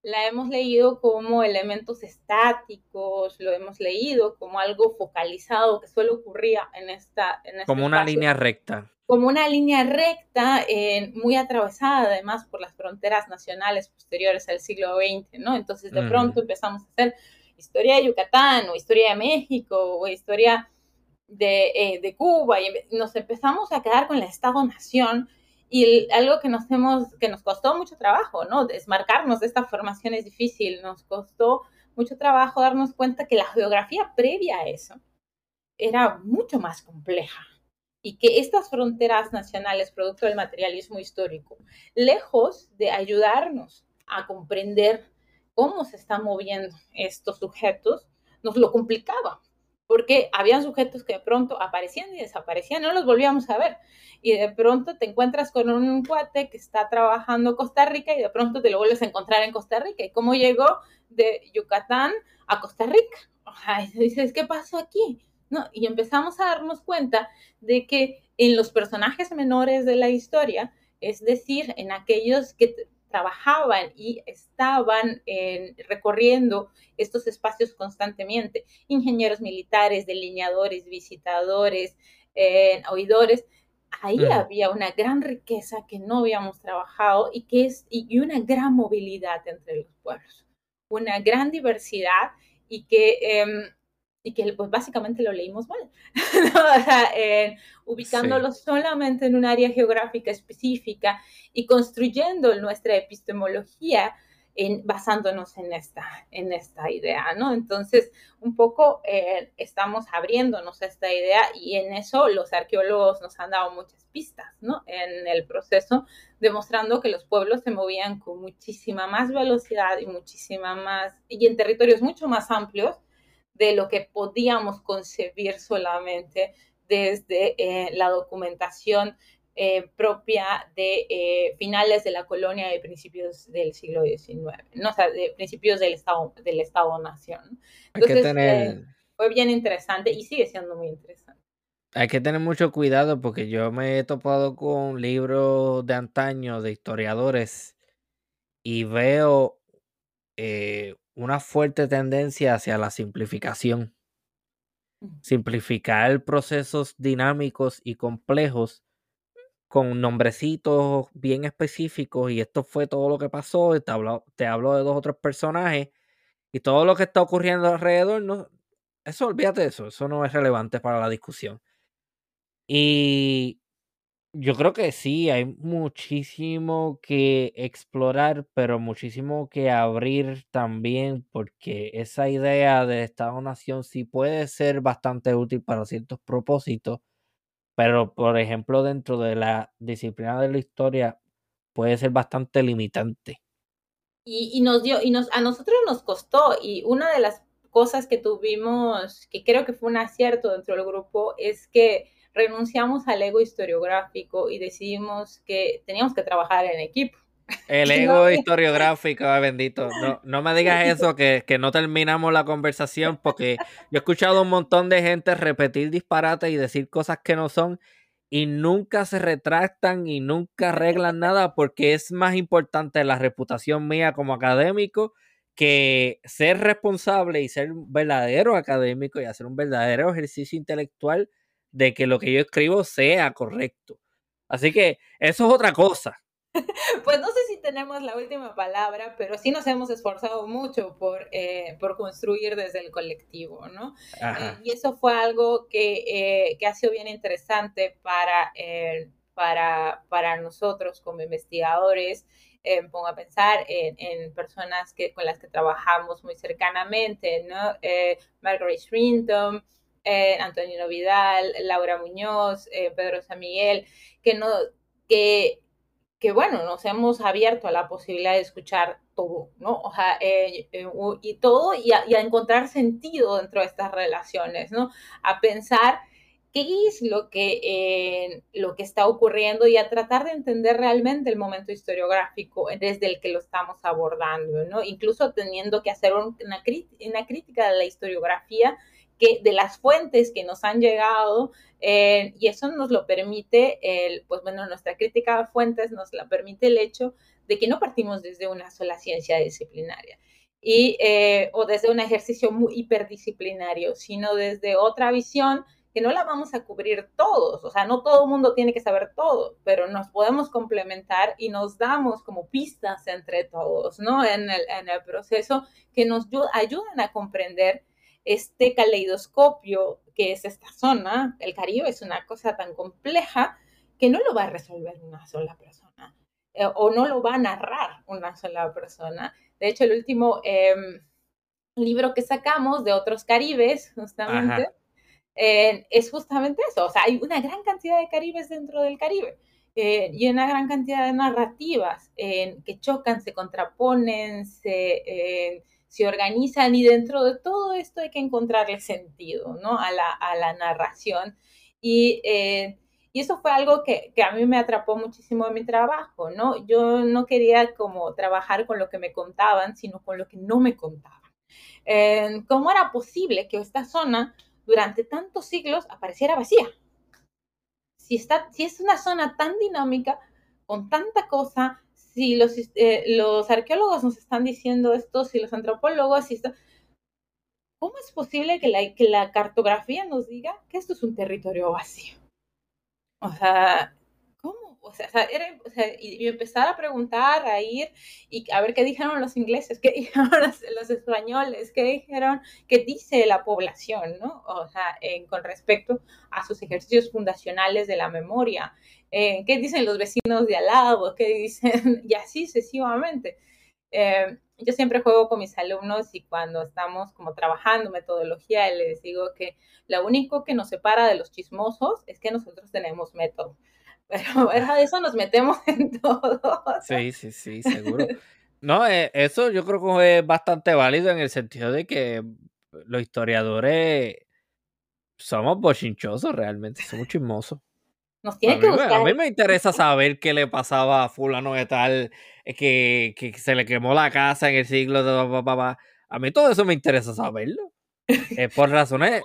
La hemos leído como elementos estáticos, lo hemos leído como algo focalizado que solo ocurría en esta... En este como una línea recta. Como una línea recta, eh, muy atravesada además por las fronteras nacionales posteriores al siglo XX, ¿no? Entonces de pronto empezamos a hacer historia de Yucatán o historia de México o historia de, eh, de Cuba y nos empezamos a quedar con el Estado-Nación y algo que nos, hemos, que nos costó mucho trabajo, ¿no? Desmarcarnos de esta formación es difícil, nos costó mucho trabajo darnos cuenta que la geografía previa a eso era mucho más compleja y que estas fronteras nacionales, producto del materialismo histórico, lejos de ayudarnos a comprender cómo se están moviendo estos sujetos, nos lo complicaba porque habían sujetos que de pronto aparecían y desaparecían, no los volvíamos a ver. Y de pronto te encuentras con un cuate que está trabajando en Costa Rica y de pronto te lo vuelves a encontrar en Costa Rica. ¿Y cómo llegó de Yucatán a Costa Rica? y dices, ¿qué pasó aquí? ¿No? Y empezamos a darnos cuenta de que en los personajes menores de la historia, es decir, en aquellos que trabajaban y estaban recorriendo estos espacios constantemente. Ingenieros militares, delineadores, visitadores, eh, oidores. Ahí había una gran riqueza que no habíamos trabajado y que es y una gran movilidad entre los pueblos, una gran diversidad y que em, y que pues básicamente lo leímos mal, ubicándolo solamente en un área geográfica específica y construyendo nuestra epistemología en, basándonos en esta, en esta idea, ¿no? Entonces, un poco eh, estamos abriéndonos a esta idea y en eso los arqueólogos nos han dado muchas pistas, ¿no? En el proceso, demostrando que los pueblos se movían con muchísima más velocidad y muchísima más, y en territorios mucho más amplios de lo que podíamos concebir solamente desde eh, la documentación eh, propia de eh, finales de la colonia de principios del siglo XIX, ¿no? o sea, de principios del Estado del Estado Nación. Entonces, fue bien interesante y sigue siendo muy interesante. Hay que tener mucho cuidado porque yo me he topado con libros de antaño de historiadores y veo una fuerte tendencia hacia la simplificación. Simplificar procesos dinámicos y complejos con nombrecitos bien específicos y esto fue todo lo que pasó, te hablo, te hablo de dos otros personajes y todo lo que está ocurriendo alrededor, no, eso olvídate de eso, eso no es relevante para la discusión. Y yo creo que sí, hay muchísimo que explorar, pero muchísimo que abrir también, porque esa idea de Estado-Nación sí puede ser bastante útil para ciertos propósitos, pero por ejemplo dentro de la disciplina de la historia puede ser bastante limitante. Y, y nos dio, y nos, a nosotros nos costó, y una de las cosas que tuvimos, que creo que fue un acierto dentro del grupo, es que renunciamos al ego historiográfico y decidimos que teníamos que trabajar en equipo. El ego historiográfico, bendito. No, no me digas eso, que, que, no terminamos la conversación, porque yo he escuchado un montón de gente repetir disparates y decir cosas que no son, y nunca se retractan y nunca arreglan nada, porque es más importante la reputación mía como académico que ser responsable y ser un verdadero académico y hacer un verdadero ejercicio intelectual de que lo que yo escribo sea correcto. Así que eso es otra cosa. Pues no sé si tenemos la última palabra, pero sí nos hemos esforzado mucho por, eh, por construir desde el colectivo, ¿no? Eh, y eso fue algo que, eh, que, ha sido bien interesante para, para, para nosotros como investigadores. pongo a pensar en, en, personas que, con las que trabajamos muy cercanamente, ¿no? Margaret Shrinton, eh, Antonio Vidal, Laura Muñoz, eh, Pedro San Miguel, que, no, que, que, bueno, nos hemos abierto a la posibilidad de escuchar todo, ¿no? O sea, eh, y todo y a, encontrar sentido dentro de estas relaciones, ¿no? A pensar qué es lo que, lo que está ocurriendo y a tratar de entender realmente el momento historiográfico desde el que lo estamos abordando, ¿no? Incluso teniendo que hacer una, una crítica de la historiografía que, de las fuentes que nos han llegado eh, y eso nos lo permite, el, pues bueno, nuestra crítica a fuentes nos la permite el hecho de que no partimos desde una sola ciencia disciplinaria y, eh, o desde un ejercicio muy hiperdisciplinario, sino desde otra visión que no la vamos a cubrir todos, o sea, no todo el mundo tiene que saber todo, pero nos podemos complementar y nos damos como pistas entre todos, ¿no? En el, en el proceso que nos ayudan a comprender este caleidoscopio que es esta zona, el Caribe es una cosa tan compleja que no lo va a resolver una sola persona eh, o no lo va a narrar una sola persona. De hecho, el último em, libro que sacamos de otros Caribes, justamente, eh, es justamente eso. O sea, hay una gran cantidad de Caribes dentro del Caribe. Eh, y una gran cantidad de narrativas que chocan, se contraponen, se, se organizan y dentro de todo esto hay que encontrarle sentido, ¿no? A la, a la narración. Y, eh, y, eso fue algo que, que, a mí me atrapó muchísimo en mi trabajo, ¿no? Yo no quería como trabajar con lo que me contaban, sino con lo que no me contaban. ¿Cómo era posible que esta zona durante tantos siglos apareciera vacía? Si, está, si es una zona tan dinámica, con tanta cosa, si los, eh, los arqueólogos nos están diciendo esto, si los antropólogos, si ¿cómo es posible que la, que la cartografía nos diga que esto es un territorio vacío? O sea, o sea, o sea, y, empezar a preguntar, a ir y a ver qué dijeron los ingleses, qué dijeron los, españoles, qué dijeron, qué dice la población, ¿no? O sea, con respecto a sus ejercicios fundacionales de la memoria, eh, qué dicen los vecinos de al lado, qué dicen, y así sucesivamente. Eh, yo siempre juego con mis alumnos y cuando estamos como trabajando metodología, les digo que lo único que nos separa de los chismosos es que nosotros tenemos método. Pero de eso nos metemos en todo. Sí, sí, sí, seguro. No, eh, eso yo creo que es bastante válido en el sentido de que los historiadores somos bochinchosos realmente, somos chismosos. Nos tiene a que mí, A mí me interesa saber qué le pasaba a fulano de tal, que, que se le quemó la casa en el siglo de. A mí todo eso me interesa saberlo. Eh, por razones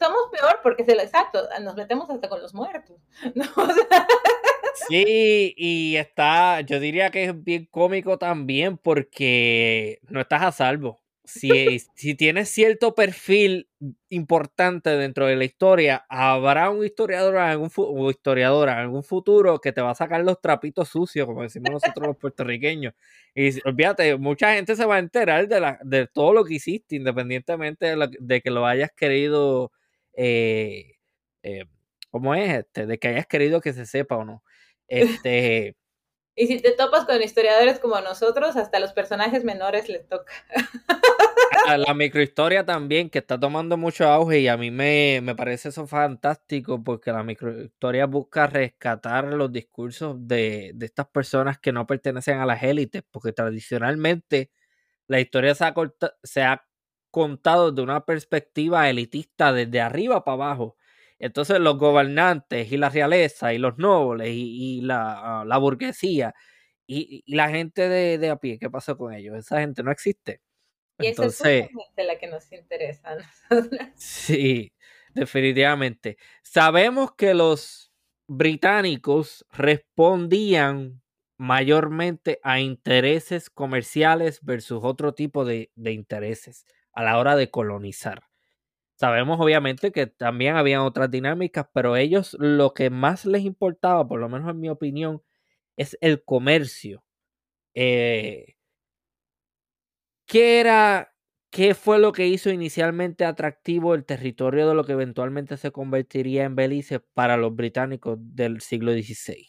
somos peor porque se lo exacto, nos metemos hasta con los muertos. Sí, y está, yo diría que es bien cómico también porque no estás a salvo. Si, si tienes cierto perfil importante dentro de la historia, habrá un historiador algún o historiadora en algún futuro que te va a sacar los trapitos sucios, como decimos nosotros los puertorriqueños. Y olvídate, mucha gente se va a enterar de, la, de todo lo que hiciste, independientemente de, de que lo hayas querido eh, eh, ¿cómo es? Este, de que hayas querido que se sepa o no. Este. y si te topas con historiadores como nosotros, hasta los personajes menores les toca. la microhistoria también, que está tomando mucho auge y a mí me, me parece eso fantástico porque la microhistoria busca rescatar los discursos de, de estas personas que no pertenecen a las élites, porque tradicionalmente la historia se ha, se ha contado de una perspectiva elitista desde arriba para abajo. Entonces los gobernantes y la realeza y los nobles y, la, la, burguesía y, la gente de, a pie, ¿qué pasó con ellos? Esa gente no existe. Y Entonces, esa es la que nos interesa. sí, definitivamente. Sabemos que los británicos respondían mayormente a intereses comerciales versus otro tipo de, de intereses a la hora de colonizar. Sabemos obviamente que también habían otras dinámicas, pero ellos lo que más les importaba, por lo menos en mi opinión, es el comercio. Eh, ¿Qué era, qué fue lo que hizo inicialmente atractivo el territorio de lo que eventualmente se convertiría en Belice para los británicos del siglo XVI?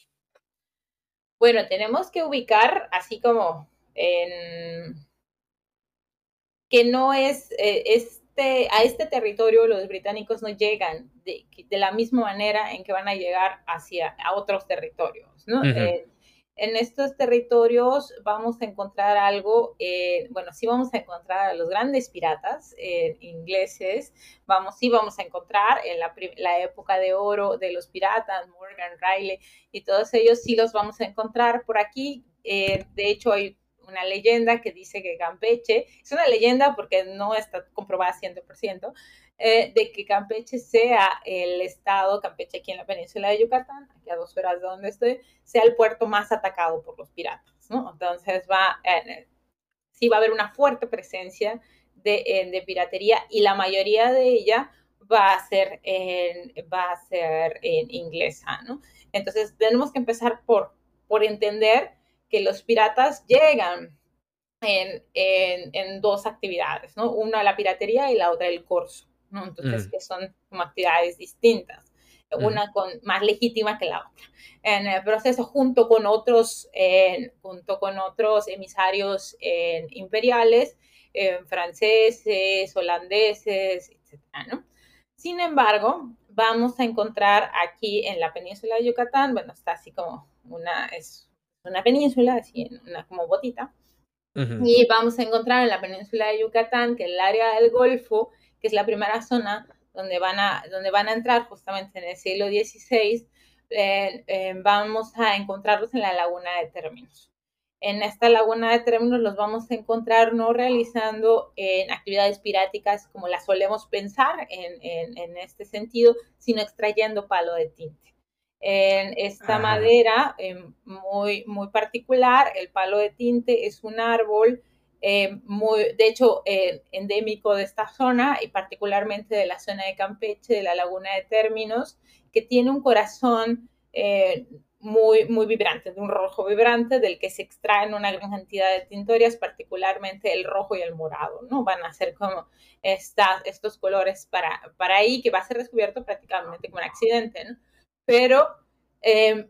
Bueno, tenemos que ubicar así como en que no es eh, este, a este territorio los británicos no llegan de, la misma manera en que van a llegar hacia a otros territorios, ¿no? Eh, en estos territorios vamos a encontrar algo, eh, bueno, sí vamos a encontrar a los grandes piratas ingleses, vamos, sí vamos a encontrar en la, la, época de oro de los piratas, Morgan, Riley y todos ellos sí los vamos a encontrar por aquí. de hecho, hay una leyenda que dice que Campeche, es una leyenda porque no está comprobada 100%, eh, de que Campeche sea el estado, Campeche aquí en la península de Yucatán, aquí a dos horas de donde estoy, sea el puerto más atacado por los piratas. Entonces va, sí va a haber una fuerte presencia de, piratería y la mayoría de ella va a ser en, va a ser inglesa. Entonces tenemos que empezar por, por entender que los piratas llegan en, en, en dos actividades, ¿no? Una la piratería y la otra el corso. ¿no? Entonces, que son como actividades distintas, una con, más legítima que la otra. En el proceso, junto con otros, junto con otros emisarios imperiales, franceses, holandeses, etc. ¿no? Sin embargo, vamos a encontrar aquí en la península de Yucatán, bueno, está así como una, es una península, así en una como botita, y vamos a encontrar en la península de Yucatán que el área del Golfo que es la primera zona donde van a, donde van a entrar justamente en el siglo XVI, eh, eh, vamos a encontrarlos en la laguna de términos. En esta laguna de términos los vamos a encontrar no realizando en eh, actividades piráticas como las solemos pensar en, en, este sentido, sino extrayendo palo de tinte. En esta madera muy, muy particular, el palo de tinte es un árbol eh, muy, de hecho, eh, endémico de esta zona y particularmente de la zona de Campeche, de la laguna de Términos, que tiene un corazón eh, muy, muy vibrante, de un rojo vibrante, del que se extraen una gran cantidad de tintorias, particularmente el rojo y el morado, ¿no? Van a ser como esta, estos colores para, para ahí, que va a ser descubierto prácticamente como un accidente, ¿no? Pero Em,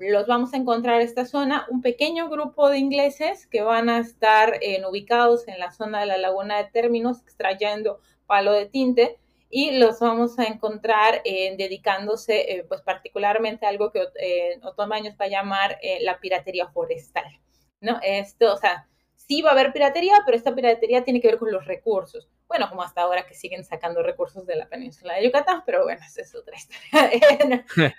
los vamos a encontrar en esta zona, un pequeño grupo de ingleses que van a estar ubicados en la zona de la laguna de términos extrayendo palo de tinte y los vamos a encontrar dedicándose eh, pues particularmente a algo que eh, Años va a llamar eh, la piratería forestal. ¿no? Esto, o sea, sí va a haber piratería, pero esta piratería tiene que ver con los recursos. Bueno, como hasta ahora que siguen sacando recursos de la península de Yucatán, pero bueno, esa es otra historia.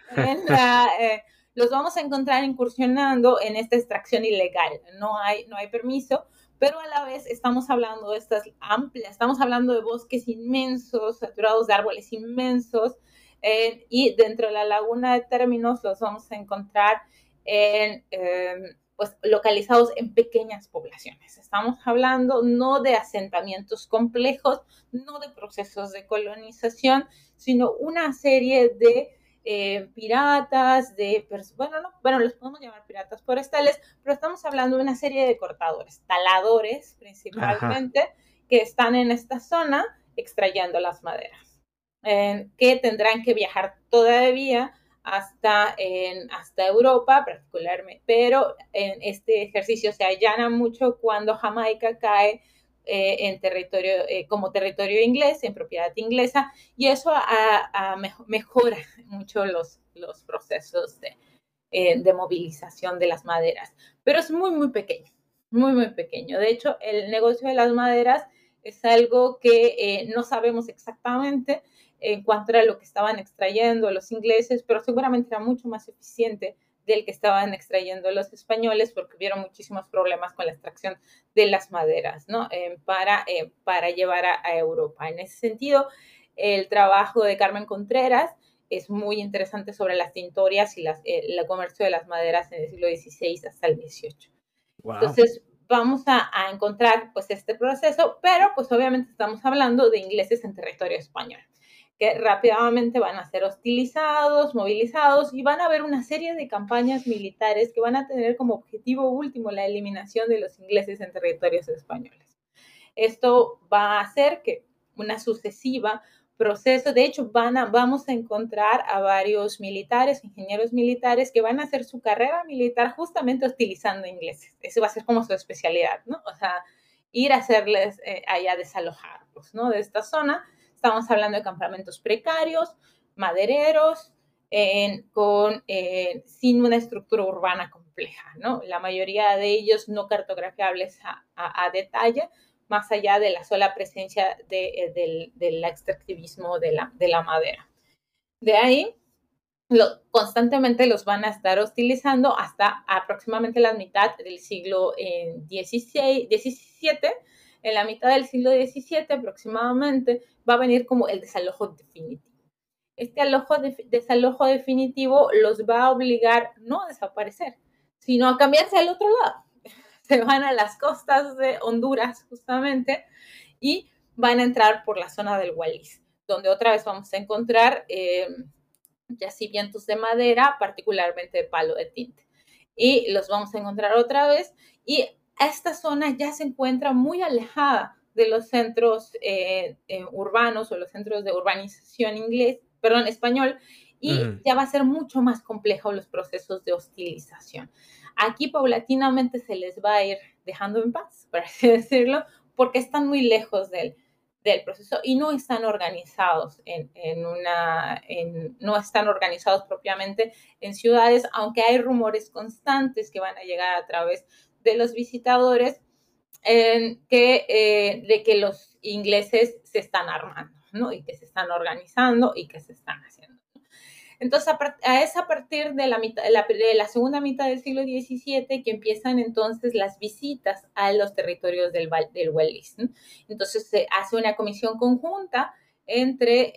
Eh, los vamos a encontrar incursionando en esta extracción ilegal. No hay, no hay permiso, pero a la vez estamos hablando de estas amplias, estamos hablando de bosques inmensos, saturados de árboles inmensos, eh, y dentro de la laguna de términos los vamos a encontrar en... Em, pues localizados en pequeñas poblaciones. Estamos hablando no de asentamientos complejos, no de procesos de colonización, sino una serie de eh, piratas, de, bueno, no, bueno, los podemos llamar piratas forestales, pero estamos hablando de una serie de cortadores, taladores principalmente, que están en esta zona extrayendo las maderas, eh, que tendrán que viajar todavía hasta, en, hasta Europa particularmente, pero en este ejercicio se allana mucho cuando Jamaica cae eh, en territorio, eh, como territorio inglés, en propiedad inglesa, y eso mejora mucho los, los procesos eh, de movilización de las maderas, pero es muy, muy pequeño, muy, muy pequeño. De hecho, el negocio de las maderas es algo que no sabemos exactamente, en cuanto a lo que estaban extrayendo los ingleses, pero seguramente era mucho más eficiente del que estaban extrayendo los españoles porque hubieron muchísimos problemas con la extracción de las maderas, ¿no? Eh, para, eh, para llevar a, Europa. En ese sentido, el trabajo de Carmen Contreras es muy interesante sobre las tintorias y las, eh, el comercio de las maderas en el siglo XVI hasta el XVIII. Entonces, vamos a, a, encontrar pues este proceso, pero pues obviamente estamos hablando de ingleses en territorio español que rápidamente van a ser hostilizados, movilizados y van a haber una serie de campañas militares que van a tener como objetivo último la eliminación de los ingleses en territorios españoles. Esto va a hacer que una sucesiva proceso, de hecho, van a, vamos a encontrar a varios militares, ingenieros militares, que van a hacer su carrera militar justamente hostilizando ingleses. Eso va a ser como su especialidad, ¿no? O sea, ir a hacerles eh, allá desalojarlos, ¿no? De esta zona Estamos hablando de campamentos precarios, madereros, con, sin una estructura urbana compleja, ¿no? La mayoría de ellos no cartografiables a, detalle, más allá de la sola presencia de, del, extractivismo de la, de la madera. De ahí, constantemente los van a estar hostilizando hasta aproximadamente la mitad del siglo XVII, en la mitad del siglo XVII aproximadamente, va a venir como el desalojo definitivo. Este desalojo definitivo los va a obligar no a desaparecer, sino a cambiarse al otro lado. Se van a las costas de Honduras justamente y van a entrar por la zona del Wallis, donde otra vez vamos a encontrar eh, yacimientos de madera, particularmente de palo de tinte. Y los vamos a encontrar otra vez. Y esta zona ya se encuentra muy alejada de los centros eh, eh, urbanos o los centros de urbanización inglés, perdón, español, y ya va a ser mucho más complejo los procesos de hostilización. Aquí paulatinamente se les va a ir dejando en paz, por así decirlo, porque están muy lejos del, del proceso y no están organizados en, en una, en, no están organizados propiamente en ciudades, aunque hay rumores constantes que van a llegar a través de los visitadores en que, eh, de que los ingleses se están armando, ¿no? Y que se están organizando y que se están haciendo. Entonces, a, es a partir de la, mitad, de la, segunda mitad del siglo XVII que empiezan entonces las visitas a los territorios del, del Wallis. Entonces, se hace una comisión conjunta entre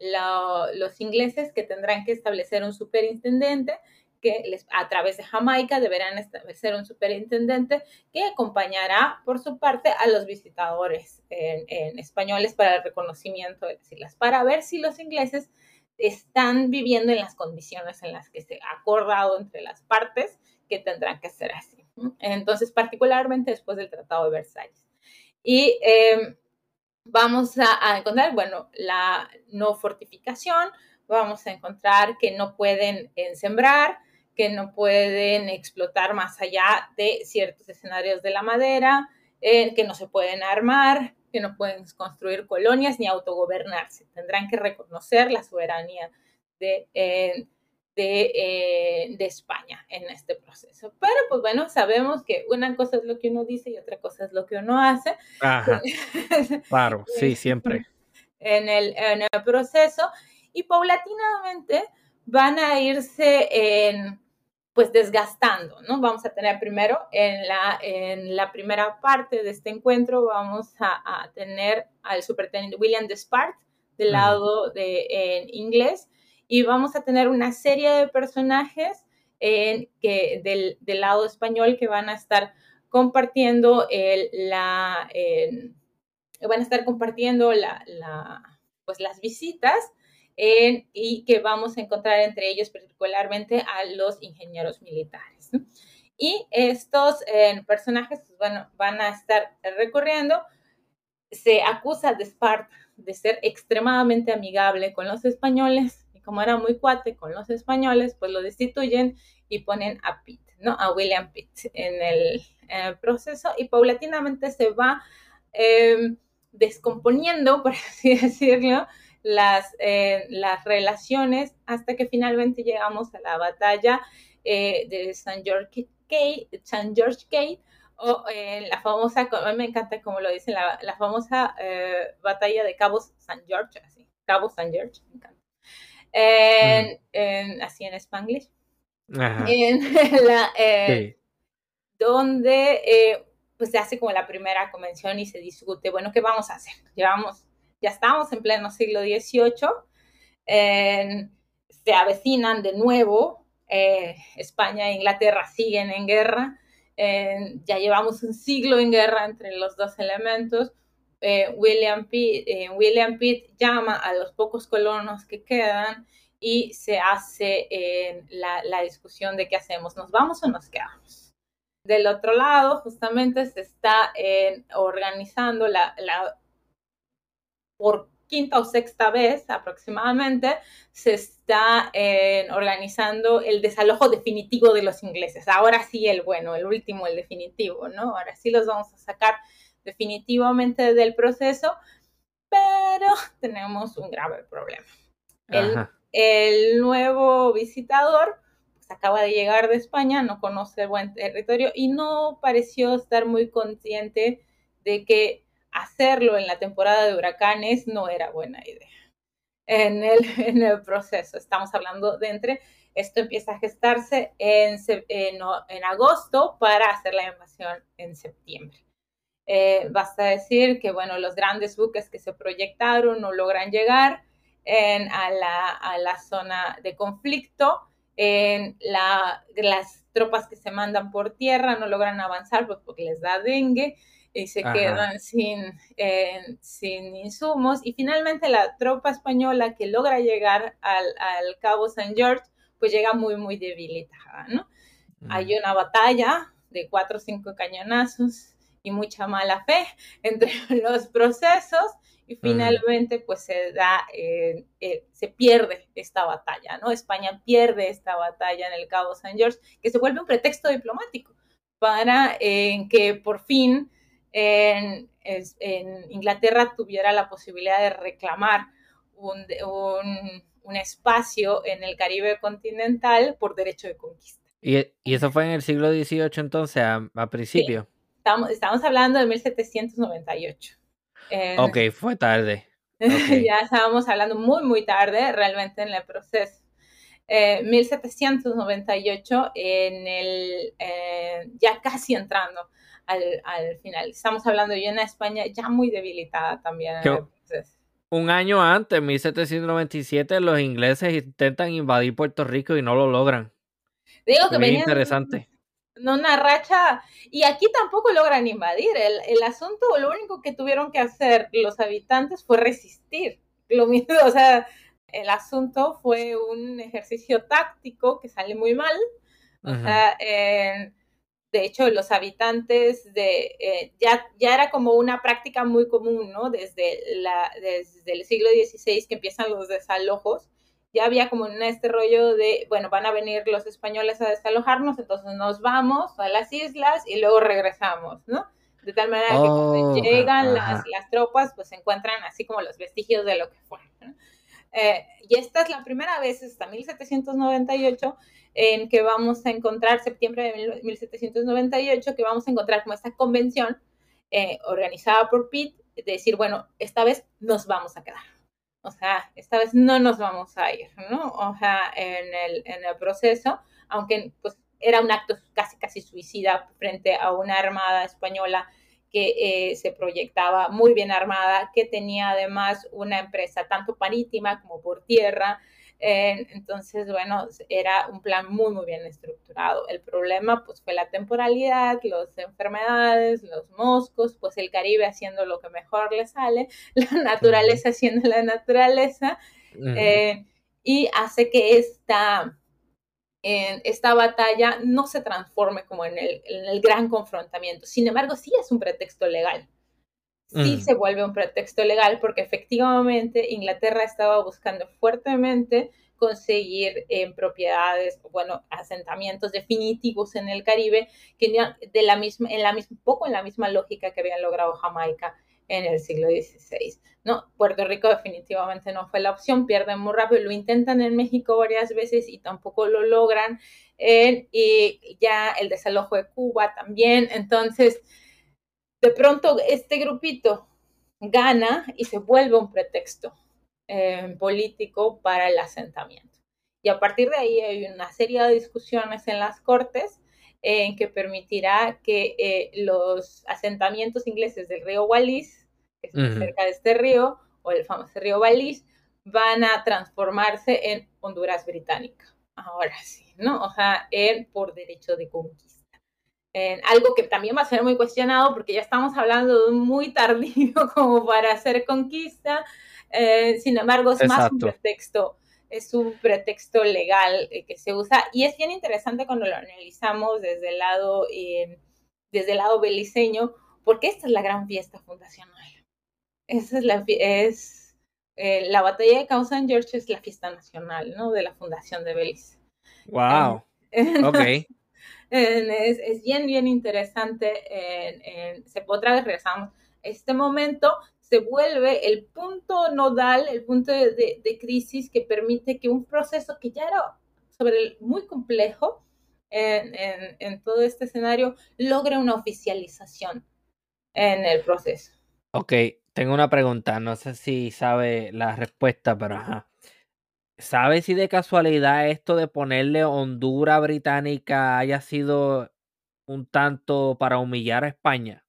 los ingleses que tendrán que establecer un superintendente que les, a través de Jamaica deberán establecer un superintendente que acompañará por su parte a los visitadores en, españoles para el reconocimiento de las islas, para ver si los ingleses están viviendo en las condiciones en las que se ha acordado entre las partes que tendrán que ser así. Entonces, particularmente después del Tratado de Versalles. Y em, vamos a, a, encontrar, bueno, la no fortificación, vamos a encontrar que no pueden sembrar, que no pueden explotar más allá de ciertos escenarios de la madera, eh, que no se pueden armar, que no pueden construir colonias ni autogobernarse. Tendrán que reconocer la soberanía de, eh, eh, de, España en este proceso. Pero pues bueno, sabemos que una cosa es lo que uno dice y otra cosa es lo que uno hace. claro, sí, siempre. En el, en el proceso y paulatinamente van a irse en pues desgastando, ¿no? Vamos a tener primero en la, en la primera parte de este encuentro, vamos a, tener al superteniente William Despart del lado de en inglés y vamos a tener una serie de personajes en, que, del, del, lado español que van a estar compartiendo el, la, van a estar compartiendo la, la, pues las visitas y que vamos a encontrar entre ellos particularmente a los ingenieros militares. Y estos eh, personajes pues, bueno, van a estar recorriendo. Se acusa de Sparta de ser extremadamente amigable con los españoles y como era muy cuate con los españoles, pues lo destituyen y ponen a Pitt, ¿no? A William Pitt en el, proceso y paulatinamente se va eh, descomponiendo, por así decirlo, las, eh, las relaciones hasta que finalmente llegamos a la batalla eh, de San George Gate, San George Gate o eh, la famosa, a mí me encanta como lo dicen, la, la famosa batalla de Cabo San George, así, Cabo San George, me encanta. En, así en Spanglish. En la, Donde pues se hace como la primera convención y se discute, bueno, ¿qué vamos a hacer? Llevamos ya estamos en pleno siglo XVIII, se avecinan de nuevo, eh, España e Inglaterra siguen en guerra, ya llevamos un siglo en guerra entre los dos elementos. Eh, William, Pitt, eh, William Pitt llama a los pocos colonos que quedan y se hace la, discusión de qué hacemos, ¿nos vamos o nos quedamos? Del otro lado, justamente se está organizando la por quinta o sexta vez aproximadamente, se está eh, organizando el desalojo definitivo de los ingleses. Ahora sí el bueno, el último, el definitivo, ¿no? Ahora sí los vamos a sacar definitivamente del proceso, pero tenemos un grave problema. El, nuevo visitador pues, acaba de llegar de España, no conoce buen territorio y no pareció estar muy consciente de que hacerlo en la temporada de huracanes no era buena idea. En el, proceso, estamos hablando de entre, esto empieza a gestarse en, agosto para hacer la invasión en septiembre. Eh, basta decir que, bueno, los grandes buques que se proyectaron no logran llegar a, la, zona de conflicto. Las tropas que se mandan por tierra no logran avanzar pues, porque les da dengue y se quedan sin, sin insumos. Y finalmente la tropa española que logra llegar al, al Cabo San George, pues llega muy, muy debilitada, ¿no? Hay una batalla de cuatro o cinco cañonazos y mucha mala fe entre los procesos y finalmente pues se da, eh, eh, se pierde esta batalla, ¿no? España pierde esta batalla en el Cabo San George, que se vuelve un pretexto diplomático para eh, que por fin en, Inglaterra tuviera la posibilidad de reclamar un, un, espacio en el Caribe continental por derecho de conquista. ¿Y, eso fue en el siglo XVIII entonces, a, principio? Estamos, estamos, hablando de 1798. ok, fue tarde. ya estábamos hablando muy, muy tarde realmente en el proceso. 1798, eh, en el, eh, ya casi entrando al, final. Estamos hablando de una España ya muy debilitada también. un año antes, 1797, los ingleses intentan invadir Puerto Rico y no lo logran. Digo que venía interesante. No, una racha. Y aquí tampoco logran invadir. El, el, asunto, lo único que tuvieron que hacer los habitantes fue resistir. Lo mismo, o sea, el asunto fue un ejercicio táctico que sale muy mal. O sea, en de hecho, los habitantes de, eh, ya, ya era como una práctica muy común, ¿no? Desde, la, desde el siglo XVI que empiezan los desalojos, ya había como en este rollo de, bueno, van a venir los españoles a desalojarnos, entonces nos vamos a las islas y luego regresamos, ¿no? De tal manera que cuando oh, llegan las, las, tropas, pues se encuentran así como los vestigios de lo que fue. ¿no? Eh, y esta es la primera vez, hasta 1798, en que vamos a encontrar, septiembre de 1798, que vamos a encontrar como esta convención eh, organizada por Pitt, de decir, bueno, esta vez nos vamos a quedar. O sea, esta vez no nos vamos a ir, ¿no? O sea, en el, en el proceso, aunque pues era un acto casi, casi suicida frente a una armada española que eh, se proyectaba muy bien armada, que tenía además una empresa tanto marítima como por tierra. entonces, bueno, era un plan muy, muy bien estructurado. El problema, pues, fue la temporalidad, las enfermedades, los moscos, pues el Caribe haciendo lo que mejor le sale, la naturaleza haciendo la naturaleza, eh, y hace que esta en esta batalla no se transforme como en el, gran confrontamiento. Sin embargo, sí es un pretexto legal. Sí mm. se vuelve un pretexto legal porque efectivamente Inglaterra estaba buscando fuertemente conseguir en propiedades, bueno, asentamientos definitivos en el Caribe, que de la misma, en la misma, poco en la misma lógica que habían logrado Jamaica en el siglo XVI. No, Puerto Rico definitivamente no fue la opción, pierden muy rápido, lo intentan en México varias veces y tampoco lo logran, y ya el desalojo de Cuba también, entonces de pronto este grupito gana y se vuelve un pretexto eh, político para el asentamiento. Y a partir de ahí hay una serie de discusiones en las cortes en que permitirá que eh, los asentamientos ingleses del río Wallis que cerca de este río, o el famoso río Balish, van a transformarse en Honduras británica. Ahora sí, ¿no? O sea, en por derecho de conquista. En algo que también va a ser muy cuestionado porque ya estamos hablando de un muy tardío como para hacer conquista. Eh, sin embargo, es más un pretexto, es un pretexto legal eh, que se usa y es bien interesante cuando lo analizamos desde el lado, eh, desde el lado beliceño, porque esta es la gran fiesta fundacional. Esa es la, es, eh, la batalla de Cabo San George es la fiesta nacional, ¿no? De la Fundación de Belice. Wow. ok. Es, es, bien, bien interesante. se otra vez regresamos. Este momento se vuelve el punto nodal, el punto de, de, crisis que permite que un proceso que ya era sobre el, muy complejo en, en, en, todo este escenario logre una oficialización en el proceso. Ok, tengo una pregunta, no sé si sabe la respuesta, pero ajá. ¿Sabe si de casualidad esto de ponerle Honduras británica haya sido un tanto para humillar a España?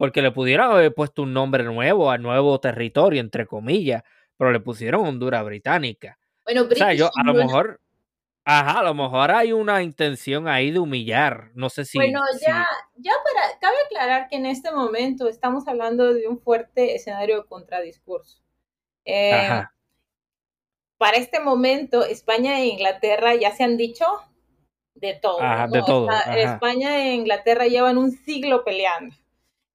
Porque le pudieron haber puesto un nombre nuevo al nuevo territorio, entre comillas, pero le pusieron Honduras Británica. Bueno, o sea, yo a lo mejor, ajá, a lo mejor hay una intención ahí de humillar, no sé si... Bueno, ya, ya para, cabe aclarar que en este momento estamos hablando de un fuerte escenario de contradiscurso. Eh, para este momento, España e Inglaterra ya se han dicho de todo. de todo. España e Inglaterra llevan un siglo peleando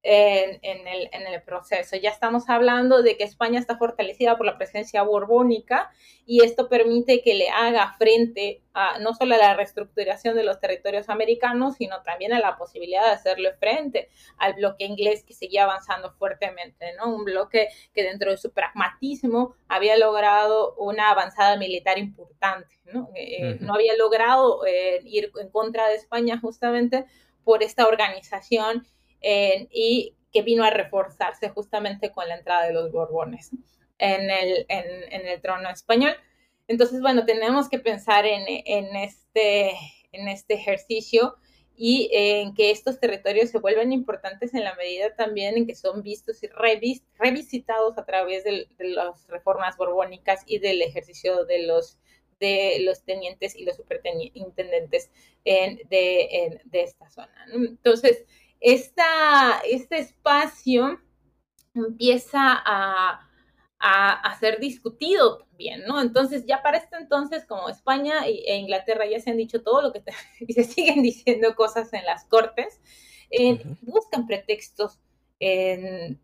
en, el, en, el, proceso. Ya estamos hablando de que España está fortalecida por la presencia borbónica y esto permite que le haga frente a no solo a la reestructuración de los territorios americanos, sino también a la posibilidad de hacerle frente al bloque inglés que seguía avanzando fuertemente, ¿no? Un bloque que dentro de su pragmatismo había logrado una avanzada militar importante, ¿no? Eh, no había logrado eh, ir en contra de España justamente por esta organización y que vino a reforzarse justamente con la entrada de los Borbones en el, en, el trono español. Entonces, bueno, tenemos que pensar en, en, este, en este ejercicio y en que estos territorios se vuelven importantes en la medida también en que son vistos y revisitados a través de, las reformas borbónicas y del ejercicio de los, de los tenientes y los superintendentes en, de, de, esta zona. Entonces, esta, este espacio empieza a, ser discutido también, ¿no? Entonces, ya para este entonces, como España e Inglaterra ya se han dicho todo lo que y se siguen diciendo cosas en las cortes, eh, buscan pretextos en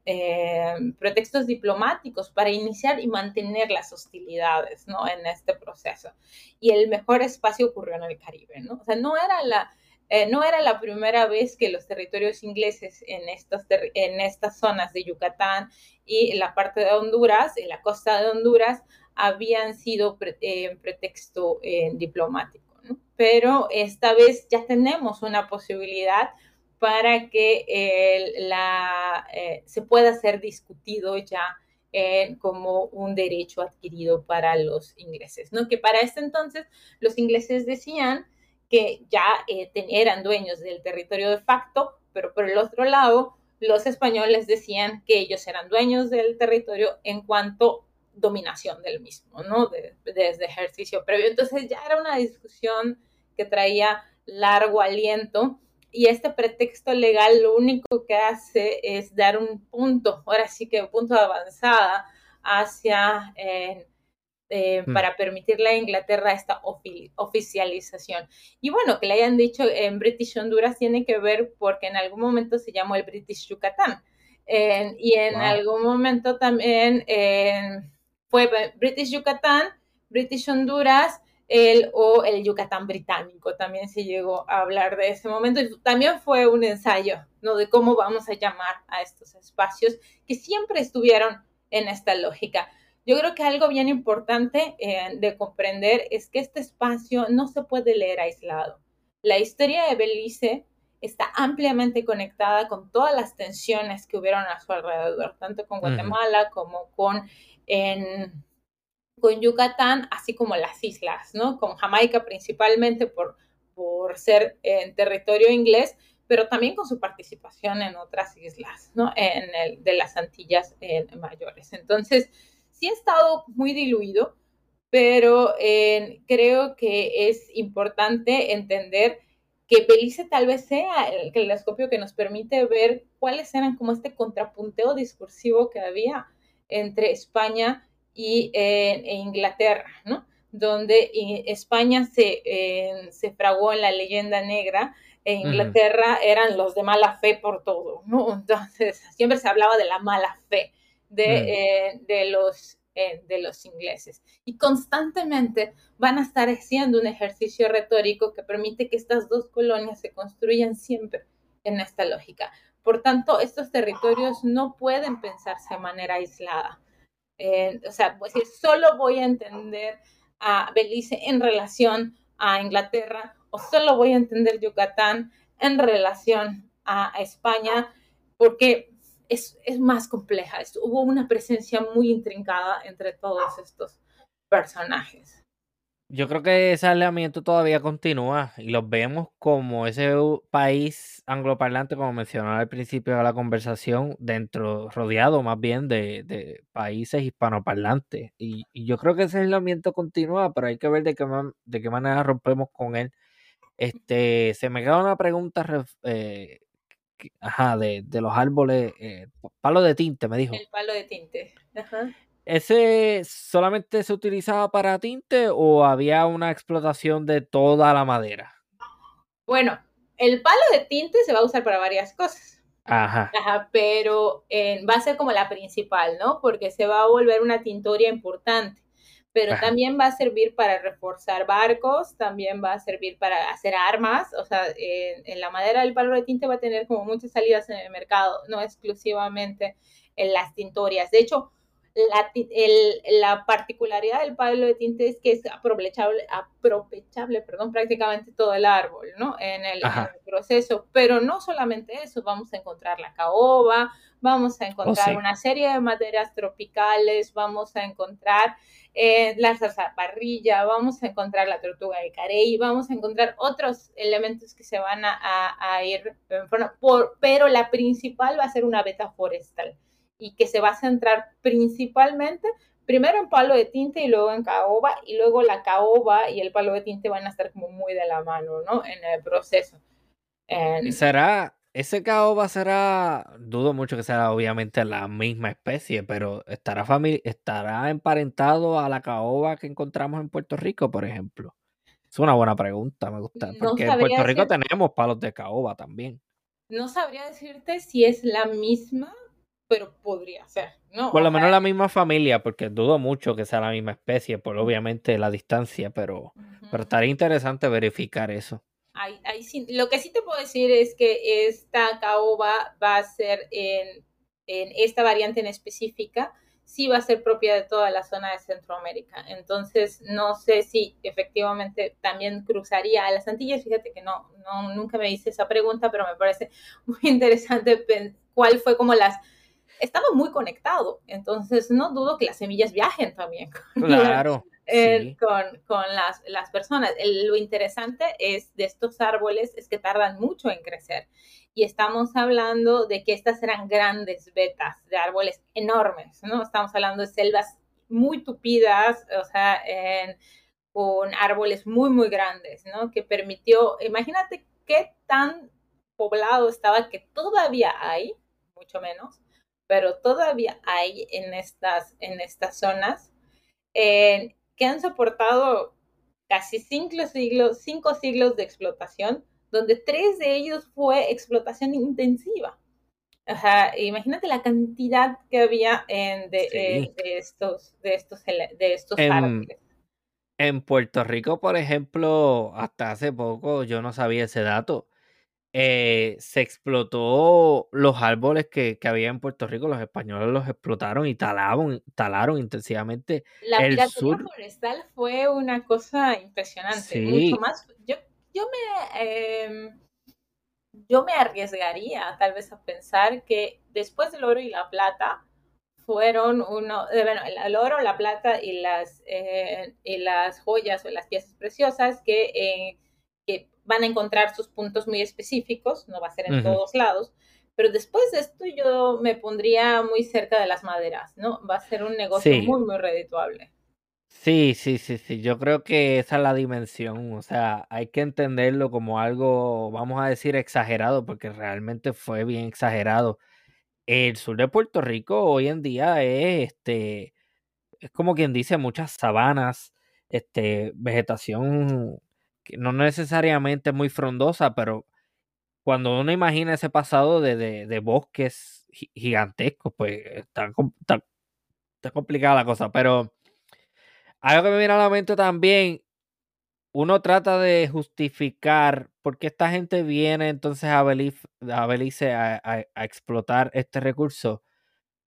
pretextos diplomáticos para iniciar y mantener las hostilidades, ¿no? En este proceso. Y el mejor espacio ocurrió en el Caribe, ¿no? O sea, no era la, eh, no era la primera vez que los territorios ingleses en estas, en estas zonas de Yucatán y la parte de Honduras, en la costa de Honduras, habían sido eh, pretexto eh, diplomático. Pero esta vez ya tenemos una posibilidad para que la, se pueda ser discutido ya como un derecho adquirido para los ingleses, ¿no? Que para este entonces los ingleses decían que ya eh, eran dueños del territorio de facto, pero por el otro lado, los españoles decían que ellos eran dueños del territorio en cuanto dominación del mismo, ¿no? desde ejercicio previo. Entonces ya era una discusión que traía largo aliento y este pretexto legal lo único que hace es dar un punto, ahora sí que un punto de avanzada hacia eh, eh, mm. para permitirle a Inglaterra esta oficialización. Y bueno, que le hayan dicho en British Honduras tiene que ver porque en algún momento se llamó el British Yucatán. y en algún momento también fue British Yucatán, British Honduras, el, o el Yucatán británico. También se llegó a hablar de ese momento. Y también fue un ensayo, ¿no? De cómo vamos a llamar a estos espacios que siempre estuvieron en esta lógica. Yo creo que algo bien importante eh, de comprender es que este espacio no se puede leer aislado. La historia de Belice está ampliamente conectada con todas las tensiones que hubieron a su alrededor, tanto con Guatemala como con, con Yucatán, así como las islas, ¿no? Con Jamaica principalmente por, por ser en territorio inglés, pero también con su participación en otras islas, ¿no? En el, de las Antillas mayores. Entonces, sí ha estado muy diluido, pero eh, creo que es importante entender que Belice tal vez sea el telescopio que nos permite ver cuáles eran como este contrapunteo discursivo que había entre España y eh, e Inglaterra, ¿no? Donde eh, España se, se fragó en la leyenda negra e Inglaterra eran los de mala fe por todo, ¿no? Entonces, siempre se hablaba de la mala fe de, mm. eh, de, los, eh, de los ingleses. Y constantemente van a estar haciendo un ejercicio retórico que permite que estas dos colonias se construyan siempre en esta lógica. Por tanto, estos territorios no pueden pensarse de manera aislada. Eh, o sea, pues, solo voy a entender a Belice en relación a Inglaterra o solo voy a entender Yucatán en relación a España, porque es, más compleja. hubo una presencia muy intrincada entre todos estos personajes. Yo creo que ese alineamiento todavía continúa y los vemos como ese país angloparlante, como mencionaba al principio de la conversación, dentro, rodeado más bien de, países hispanoparlantes. Y, yo creo que ese aislamiento continúa, pero hay que ver de qué, de qué manera rompemos con él. Este, se me queda una pregunta eh, ajá, de, los árboles, eh, palo de tinte, me dijo. El palo de tinte. Ajá. ¿Ese solamente se utilizaba para tinte o había una explotación de toda la madera? Bueno, el palo de tinte se va a usar para varias cosas. Ajá. Ajá pero eh, va a ser como la principal, ¿no? Porque se va a volver una tintoria importante. Pero también va a servir para reforzar barcos, también va a servir para hacer armas. O sea, en la madera del palo de tinte va a tener como muchas salidas en el mercado, no exclusivamente en las tintorias. De hecho, la, la, particularidad del palo de tinte es que es aprovechable, aprovechable perdón, prácticamente todo el árbol, ¿no? En el, proceso. Pero no solamente eso, vamos a encontrar la caoba, vamos a encontrar oh, una serie de maderas tropicales, vamos a encontrar eh, la parrilla, vamos a encontrar la tortuga de carey, vamos a encontrar otros elementos que se van a, a, ir, por, pero la principal va a ser una beta forestal y que se va a centrar principalmente primero en palo de tinte y luego en caoba y luego la caoba y el palo de tinte van a estar como muy de la mano, ¿no? En el proceso. ¿Será, ese caoba será, dudo mucho que sea obviamente la misma especie, pero ¿estará, estará emparentado a la caoba que encontramos en Puerto Rico, por ejemplo? Es una buena pregunta, me gusta, porque en Puerto Rico tenemos palos de caoba también. No sabría decirte si es la misma, pero podría ser, ¿no? Por lo menos la misma familia, porque dudo mucho que sea la misma especie, por obviamente la distancia, pero, pero estaría interesante verificar eso. Lo que sí te puedo decir es que esta caoba va a ser en, en esta variante en específica, sí va a ser propia de toda la zona de Centroamérica. Entonces, no sé si efectivamente también cruzaría a las Antillas. Fíjate que no, no nunca me hice esa pregunta, pero me parece muy interesante cuál fue como las estaba muy conectado. Entonces, no dudo que las semillas viajen también con, claro, con, las, las, personas. lo interesante es de estos árboles es que tardan mucho en crecer. Y estamos hablando de que estas eran grandes vetas de árboles enormes, ¿no? Estamos hablando de selvas muy tupidas, o sea, con árboles muy, muy grandes, ¿no? Que permitió, imagínate qué tan poblado estaba que todavía hay, mucho menos, pero todavía hay en estas, en estas zonas eh, que han soportado casi cinco siglos, cinco siglos de explotación, donde tres de ellos fue explotación intensiva. imagínate la cantidad que había en de, eh, estos, de estos, de estos árboles. En Puerto Rico, por ejemplo, hasta hace poco yo no sabía ese dato eh, se explotó los árboles que, que, había en Puerto Rico, los españoles los explotaron y talaron, talaron intensivamente. La el forestal fue una cosa impresionante, mucho más. Yo, yo me em, yo me arriesgaría tal vez a pensar que después del oro y la plata fueron uno, eh, bueno, el, oro, la plata y las, eh, y las joyas o las piezas preciosas que, que van a encontrar sus puntos muy específicos, no va a ser en todos lados, pero después de esto yo me pondría muy cerca de las maderas, ¿no? Va a ser un negocio muy, muy redituable. Sí, sí, sí, sí, yo creo que esa es la dimensión, o sea, hay que entenderlo como algo, vamos a decir, exagerado, porque realmente fue bien exagerado. El sur de Puerto Rico hoy en día es, este, es como quien dice, muchas sabanas, este, vegetación no necesariamente muy frondosa, pero cuando uno imagina ese pasado de, de, bosques gigantescos, pues está, complicada la cosa. Pero algo que me viene a la mente también, uno trata de justificar por qué esta gente viene entonces a Belice a, a, explotar este recurso.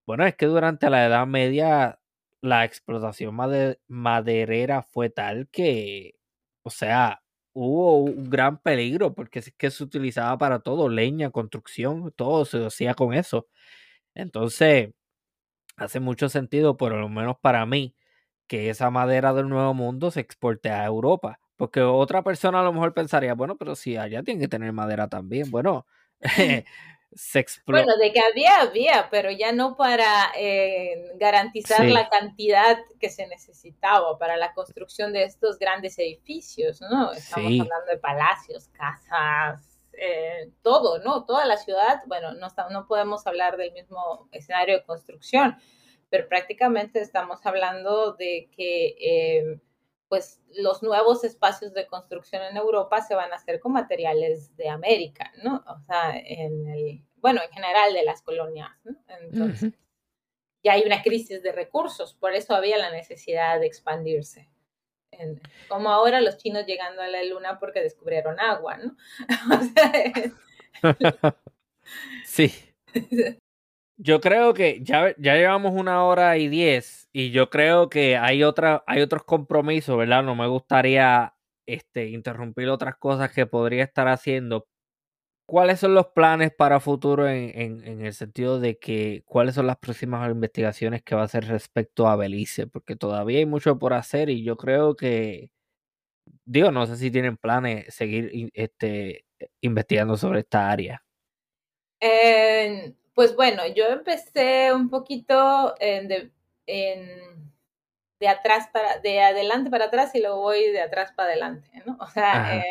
Bueno, es que durante la Edad Media la explotación maderera fue tal que, o sea, hubo un gran peligro porque es que se utilizaba para todo, leña, construcción, todo se hacía con eso. Entonces, hace mucho sentido, por lo menos para mí, que esa madera del Nuevo Mundo se exporte a Europa. Porque otra persona a lo mejor pensaría, bueno, pero si allá tienen que tener madera también. Bueno, se Bueno, de que había, había, pero ya no para eh, garantizar la cantidad que se necesitaba para la construcción de estos grandes edificios, ¿no? Estamos hablando de palacios, casas, eh, todo, ¿no? Toda la ciudad, bueno, no, no podemos hablar del mismo escenario de construcción, pero prácticamente estamos hablando de que eh, pues los nuevos espacios de construcción en Europa se van a hacer con materiales de América, ¿no? O sea, en el, bueno, en general de las colonias, ¿no? Entonces, ya hay una crisis de recursos, por eso había la necesidad de expandirse. como ahora los chinos llegando a la luna porque descubrieron agua, ¿no? sí. Yo creo que ya, ya llevamos una hora y diez y yo creo que hay, otra, hay otros compromisos, ¿verdad? No me gustaría este, interrumpir otras cosas que podría estar haciendo. ¿Cuáles son los planes para futuro en, en, el sentido de que cuáles son las próximas investigaciones que va a hacer respecto a Belice? Porque todavía hay mucho por hacer y yo creo que, digo, no sé si tienen planes seguir este, investigando sobre esta área. Eh, pues bueno, yo empecé un poquito de, de, atrás para, de adelante para atrás y luego voy de atrás para adelante, ¿no? O sea,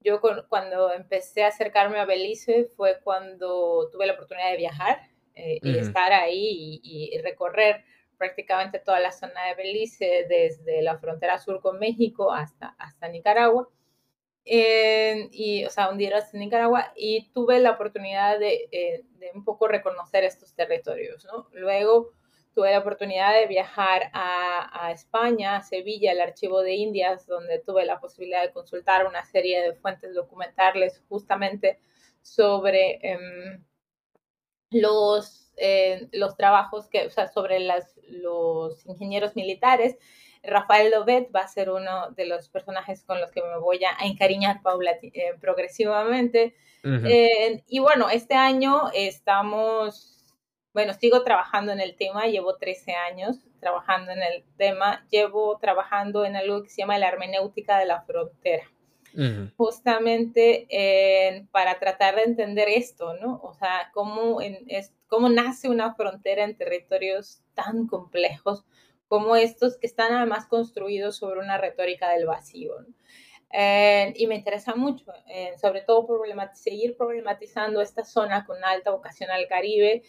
yo cuando empecé a acercarme a Belice fue cuando tuve la oportunidad de viajar eh, y estar ahí y, recorrer prácticamente toda la zona de Belice, desde la frontera sur con México hasta, hasta Nicaragua y, o sea, Nicaragua y tuve la oportunidad de, eh, de, un poco reconocer estos territorios. Luego tuve la oportunidad de viajar a, a, España, a Sevilla, al Archivo de Indias, donde tuve la posibilidad de consultar una serie de fuentes documentales justamente sobre em, los, eh, los trabajos que, o sea, sobre las, los ingenieros militares Rafael Lovet va a ser uno de los personajes con los que me voy a encariñar eh, progresivamente. Eh, y bueno, este año estamos, bueno, sigo trabajando en el tema, llevo 13 años trabajando en el tema, llevo trabajando en algo que se llama la hermenéutica de la frontera. Justamente para tratar de entender esto, ¿no? O sea, cómo, es, cómo nace una frontera en territorios tan complejos como estos que están además construidos sobre una retórica del vacío. Eh, y me interesa mucho, eh, sobre todo seguir problematizando esta zona con alta vocación al Caribe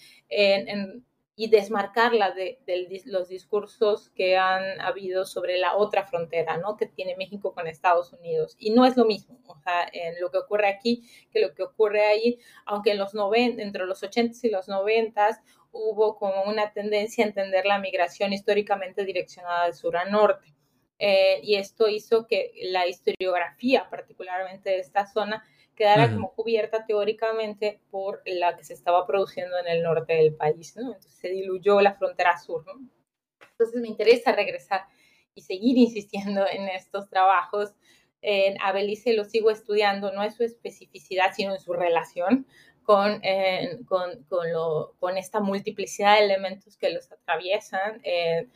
y desmarcarla de, los discursos que han habido sobre la otra frontera ¿no? que tiene México con Estados Unidos. Y no es lo mismo, o sea, en lo que ocurre aquí que lo que ocurre ahí, aunque en los 90, entre los 80 y los 90 hubo como una tendencia a entender la migración históricamente direccionada de sur a norte. Eh, y esto hizo que la historiografía, particularmente de esta zona, quedara como cubierta teóricamente por la que se estaba produciendo en el norte del país, ¿no? Entonces se diluyó la frontera sur, ¿no? Entonces me interesa regresar y seguir insistiendo en estos trabajos. En Abelice lo sigo estudiando, no es su especificidad, sino en su relación con, eh, con, con, lo, con, esta multiplicidad de elementos que los atraviesan. Eh,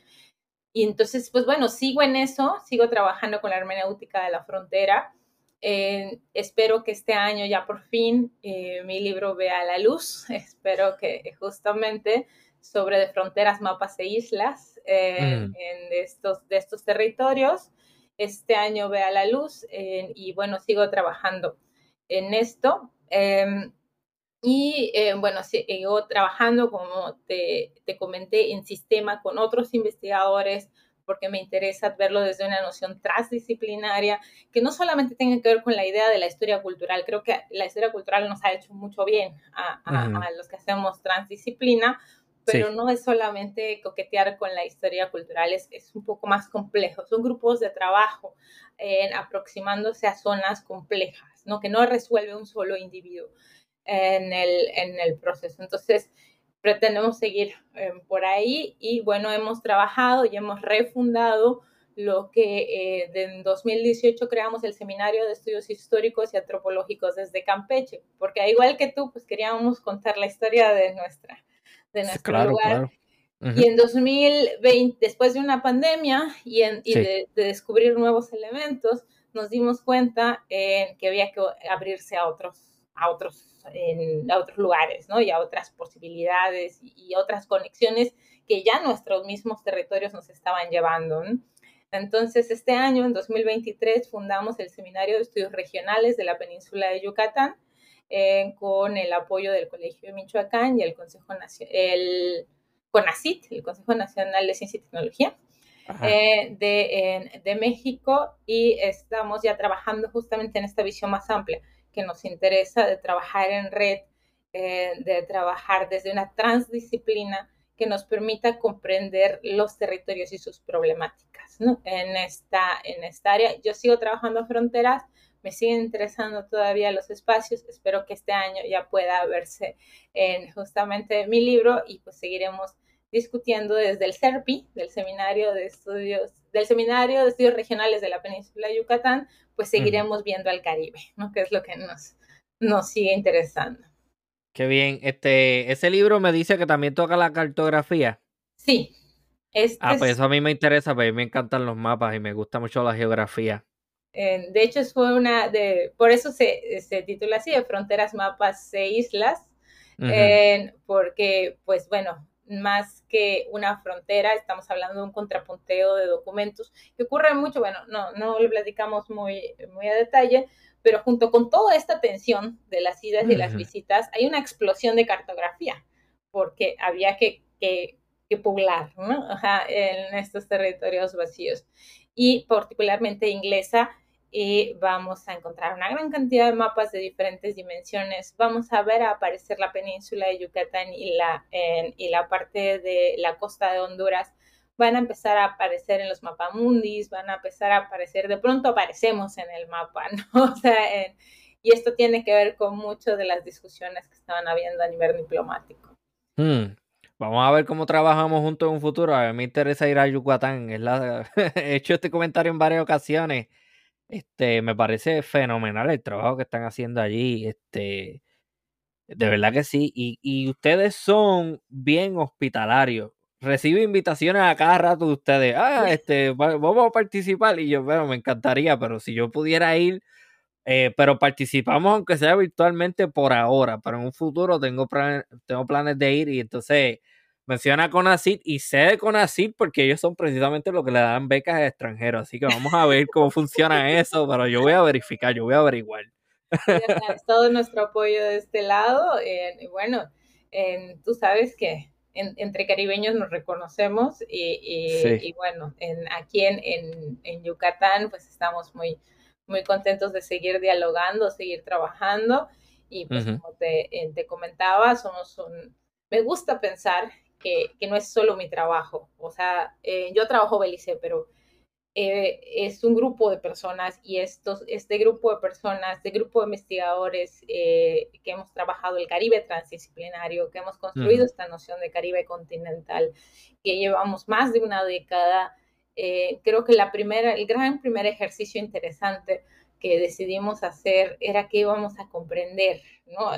y entonces, pues bueno, sigo en eso, sigo trabajando con la hermenéutica de la frontera. Eh, espero que este año ya por fin mi libro vea la luz. Espero que justamente sobre de fronteras, mapas e islas en estos, de estos territorios, este año vea la luz. y bueno, sigo trabajando en esto. Em, y eh, bueno, sigo trabajando, como te, te, comenté, en sistema con otros investigadores, porque me interesa verlo desde una noción transdisciplinaria, que no solamente tenga que ver con la idea de la historia cultural, creo que la historia cultural nos ha hecho mucho bien a, a, los que hacemos transdisciplina, pero no es solamente coquetear con la historia cultural, es, es, un poco más complejo. Son grupos de trabajo en aproximándose a zonas complejas, ¿no? que no resuelve un solo individuo en el, en el proceso. Entonces, pretendemos seguir eh, por ahí y bueno, hemos trabajado y hemos refundado lo que eh, en 2018 creamos el Seminario de Estudios Históricos y Antropológicos desde Campeche, porque igual que tú, pues queríamos contar la historia de nuestra, de nuestro lugar. Y en 2020, después de una pandemia y, de, descubrir nuevos elementos, nos dimos cuenta que había que abrirse a otros, a otros, a otros lugares, ¿no? Y a otras posibilidades y, otras conexiones que ya nuestros mismos territorios nos estaban llevando. Entonces, este año, en 2023, fundamos el Seminario de Estudios Regionales de la Península de Yucatán eh, con el apoyo del Colegio de Michoacán y el Consejo Nacional, el CONACIT, el Consejo Nacional de Ciencia y Tecnología. Eh, de, de, México y estamos ya trabajando justamente en esta visión más amplia que nos interesa de trabajar en red, eh, de trabajar desde una transdisciplina que nos permita comprender los territorios y sus problemáticas en, esta, en esta área. Yo sigo trabajando fronteras, me siguen interesando todavía los espacios, espero que este año ya pueda verse en justamente mi libro y pues seguiremos discutiendo desde el CERPI, del Seminario de Estudios, del Seminario de Estudios Regionales de la Península de Yucatán, pues seguiremos viendo al Caribe, ¿no? Que es lo que nos, nos sigue interesando. Qué bien. Este, ese libro me dice que también toca la cartografía. Sí. Este ah, pues eso a mí me interesa, a mí me encantan los mapas y me gusta mucho la geografía. de hecho, fue una de, por eso se, se titula así, de Fronteras, Mapas e Islas, porque, pues bueno, más que una frontera, estamos hablando de un contrapunteo de documentos que ocurre mucho, bueno, no, no lo platicamos muy, muy a detalle, pero junto con toda esta tensión de las idas y las visitas, hay una explosión de cartografía, porque había que, que, poblar ¿no? en estos territorios vacíos. Y particularmente inglesa, y vamos a encontrar una gran cantidad de mapas de diferentes dimensiones. Vamos a ver aparecer la península de Yucatán y la, y la parte de la costa de Honduras. Van a empezar a aparecer en los mapamundis, van a empezar a aparecer, de pronto aparecemos en el mapa, ¿no? O sea, y esto tiene que ver con mucho de las discusiones que estaban habiendo a nivel diplomático. Hmm. Vamos a ver cómo trabajamos juntos en un futuro. A mí me interesa ir a Yucatán. Es la... He hecho este comentario en varias ocasiones este, me parece fenomenal el trabajo que están haciendo allí. Este, de verdad que sí. Y, ustedes son bien hospitalarios. Recibo invitaciones a cada rato de ustedes. Ah, este, vamos a participar. Y yo, bueno, me encantaría, pero si yo pudiera ir, eh, pero participamos aunque sea virtualmente por ahora. Pero en un futuro tengo, tengo planes de ir y entonces menciona CONACIT y sé de CONACIT porque ellos son precisamente los que le dan becas a extranjeros. Así que vamos a ver cómo funciona eso, pero yo voy a verificar, yo voy a averiguar. todo nuestro apoyo de este lado. y bueno, tú sabes que entre caribeños nos reconocemos y, bueno, aquí en, Yucatán pues estamos muy, muy contentos de seguir dialogando, seguir trabajando y pues como te, te comentaba, somos un, me gusta pensar que, no es solo mi trabajo. O sea, eh, yo trabajo Belice, pero eh, es un grupo de personas y estos, este grupo de personas, este grupo de investigadores eh, que hemos trabajado el Caribe transdisciplinario, que hemos construido esta noción de Caribe continental, que llevamos más de una década. creo que la primera, el gran primer ejercicio interesante que decidimos hacer era que íbamos a comprender ¿no?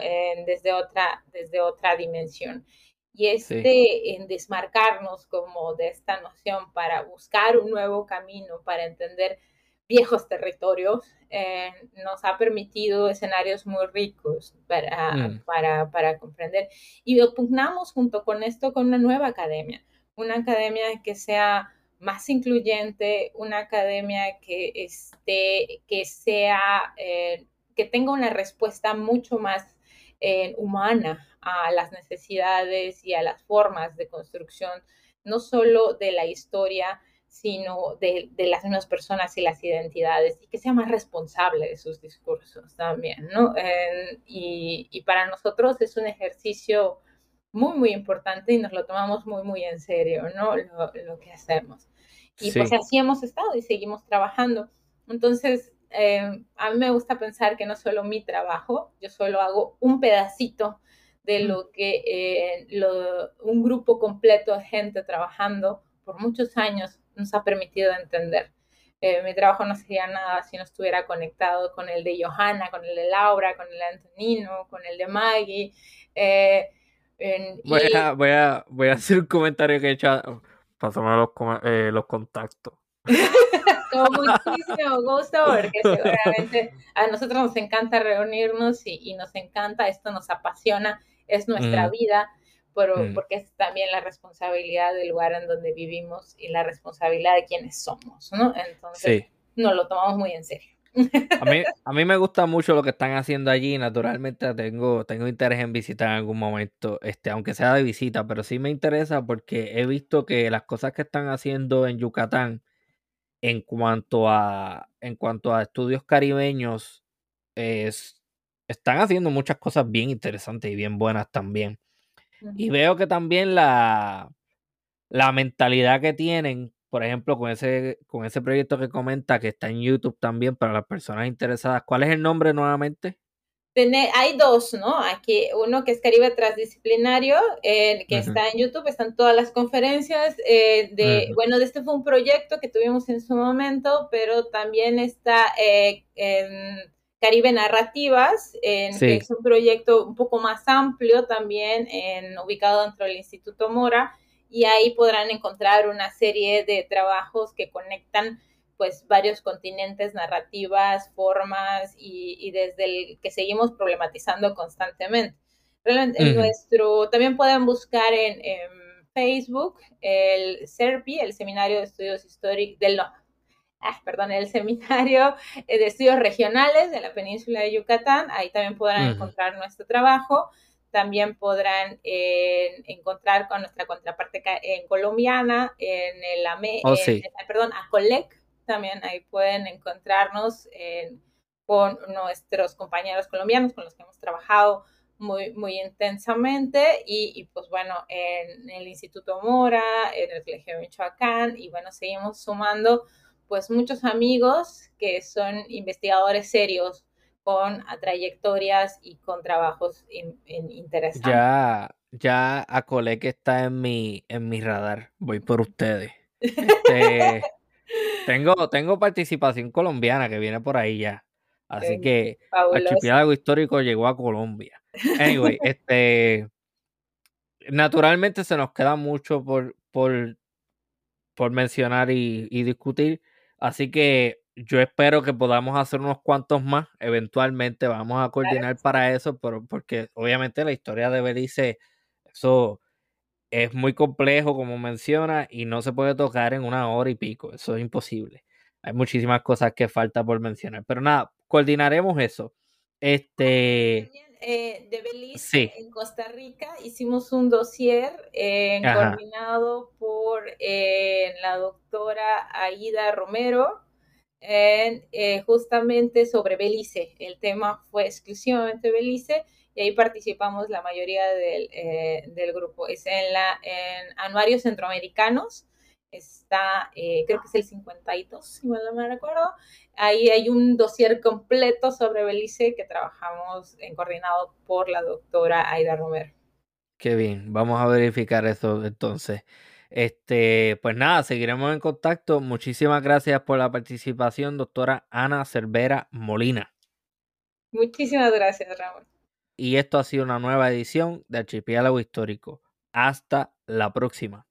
desde, otra, desde otra dimensión y este en desmarcarnos como de esta noción para buscar un nuevo camino, para entender viejos territorios, eh, nos ha permitido escenarios muy ricos para, mm. para, para, comprender. Y opugnamos junto con esto con una nueva academia, una academia que sea más incluyente, una academia que, esté, que sea, eh, que tenga una respuesta mucho más eh, humana a las necesidades y a las formas de construcción, no solo de la historia, sino de, las mismas personas y las identidades, y que sea más responsable de sus discursos también, ¿no? y, para nosotros es un ejercicio muy, muy importante y nos lo tomamos muy, muy en serio, ¿no? Lo, que hacemos. Y pues así hemos estado y seguimos trabajando. Entonces, eh, a mí me gusta pensar que no solo mi trabajo, yo solo hago un pedacito de lo que eh, un grupo completo de gente trabajando por muchos años nos ha permitido entender. Eh, mi trabajo no sería nada si no estuviera conectado con el de Johanna, con el de Laura, con el de Antonino, con el de Maggie. voy, a, voy, a, voy, a, hacer un comentario que he echado. Pásame los, los contactos. Con muchísimo gusto, porque seguramente a nosotros nos encanta reunirnos y, nos encanta, esto nos apasiona, es nuestra vida, pero, mm. porque es también la responsabilidad del lugar en donde vivimos y la responsabilidad de quienes somos, ¿no? Entonces, nos lo tomamos muy en serio. A mí, a mí me gusta mucho lo que están haciendo allí. Naturalmente tengo, tengo interés en visitar en algún momento, este, aunque sea de visita, pero sí me interesa porque he visto que las cosas que están haciendo en Yucatán en cuanto a, en cuanto a estudios caribeños, es, están haciendo muchas cosas bien interesantes y bien buenas también. Y veo que también la, la mentalidad que tienen por ejemplo, con ese, con ese proyecto que comenta que está en YouTube también para las personas interesadas. ¿Cuál es el nombre nuevamente? Hay dos, ¿no? Aquí uno que es Caribe Transdisciplinario, que está en YouTube, están todas las conferencias. Eh, de, Bueno, de este fue un proyecto que tuvimos en su momento, pero también está eh, en Caribe Narrativas, en, que es un proyecto un poco más amplio también, en, ubicado dentro del Instituto Mora y ahí podrán encontrar una serie de trabajos que conectan pues varios continentes, narrativas, formas y, desde el que seguimos problematizando constantemente. Realmente nuestro, también pueden buscar en, Facebook el SERPI, el Seminario de Estudios Históricos del no, ah, perdón, el Seminario de Estudios Regionales de la Península de Yucatán, ahí también podrán encontrar nuestro trabajo. También podrán eh, encontrar con nuestra contraparte en colombiana, en el AME, oh, perdón, ACOLEC, también ahí pueden encontrarnos con nuestros compañeros colombianos con los que hemos trabajado muy, muy intensamente y, pues bueno, en, el Instituto Mora, en el Colegio de Michoacán y bueno, seguimos sumando pues muchos amigos que son investigadores serios con trayectorias y con trabajos interesantes. Ya, ya que está en mi, en mi radar. Voy por ustedes. Este, tengo, tengo participación colombiana que viene por ahí ya. Así que el archipiélago histórico llegó a Colombia. Anyway, este naturalmente se nos queda mucho por, por, por mencionar y, y discutir. Así que yo espero que podamos hacer unos cuantos más. Eventualmente vamos a coordinar para eso, pero porque obviamente la historia de Belice, eso es muy complejo, como menciona, y no se puede tocar en una hora y pico. Eso es imposible. Hay muchísimas cosas que falta por mencionar. Pero nada, coordinaremos eso. Este. Eh, de Belice en Costa Rica hicimos un dossier eh, coordinado por eh, la doctora Aida Romero eh, justamente sobre Belice. El tema fue exclusivamente Belice y ahí participamos la mayoría del, eh, del grupo. Es en, la, en Anuarios Centroamericanos, está, eh, creo que es el 52, si mal no me recuerdo. Ahí hay un dossier completo sobre Belice que trabajamos en coordinado por la doctora Aida Romero. Qué bien, vamos a verificar eso entonces. Este, pues nada, seguiremos en contacto. Muchísimas gracias por la participación, doctora Ana Cervera Molina. Muchísimas gracias, Ramón. Y esto ha sido una nueva edición de Archipiélago Histórico. Hasta la próxima.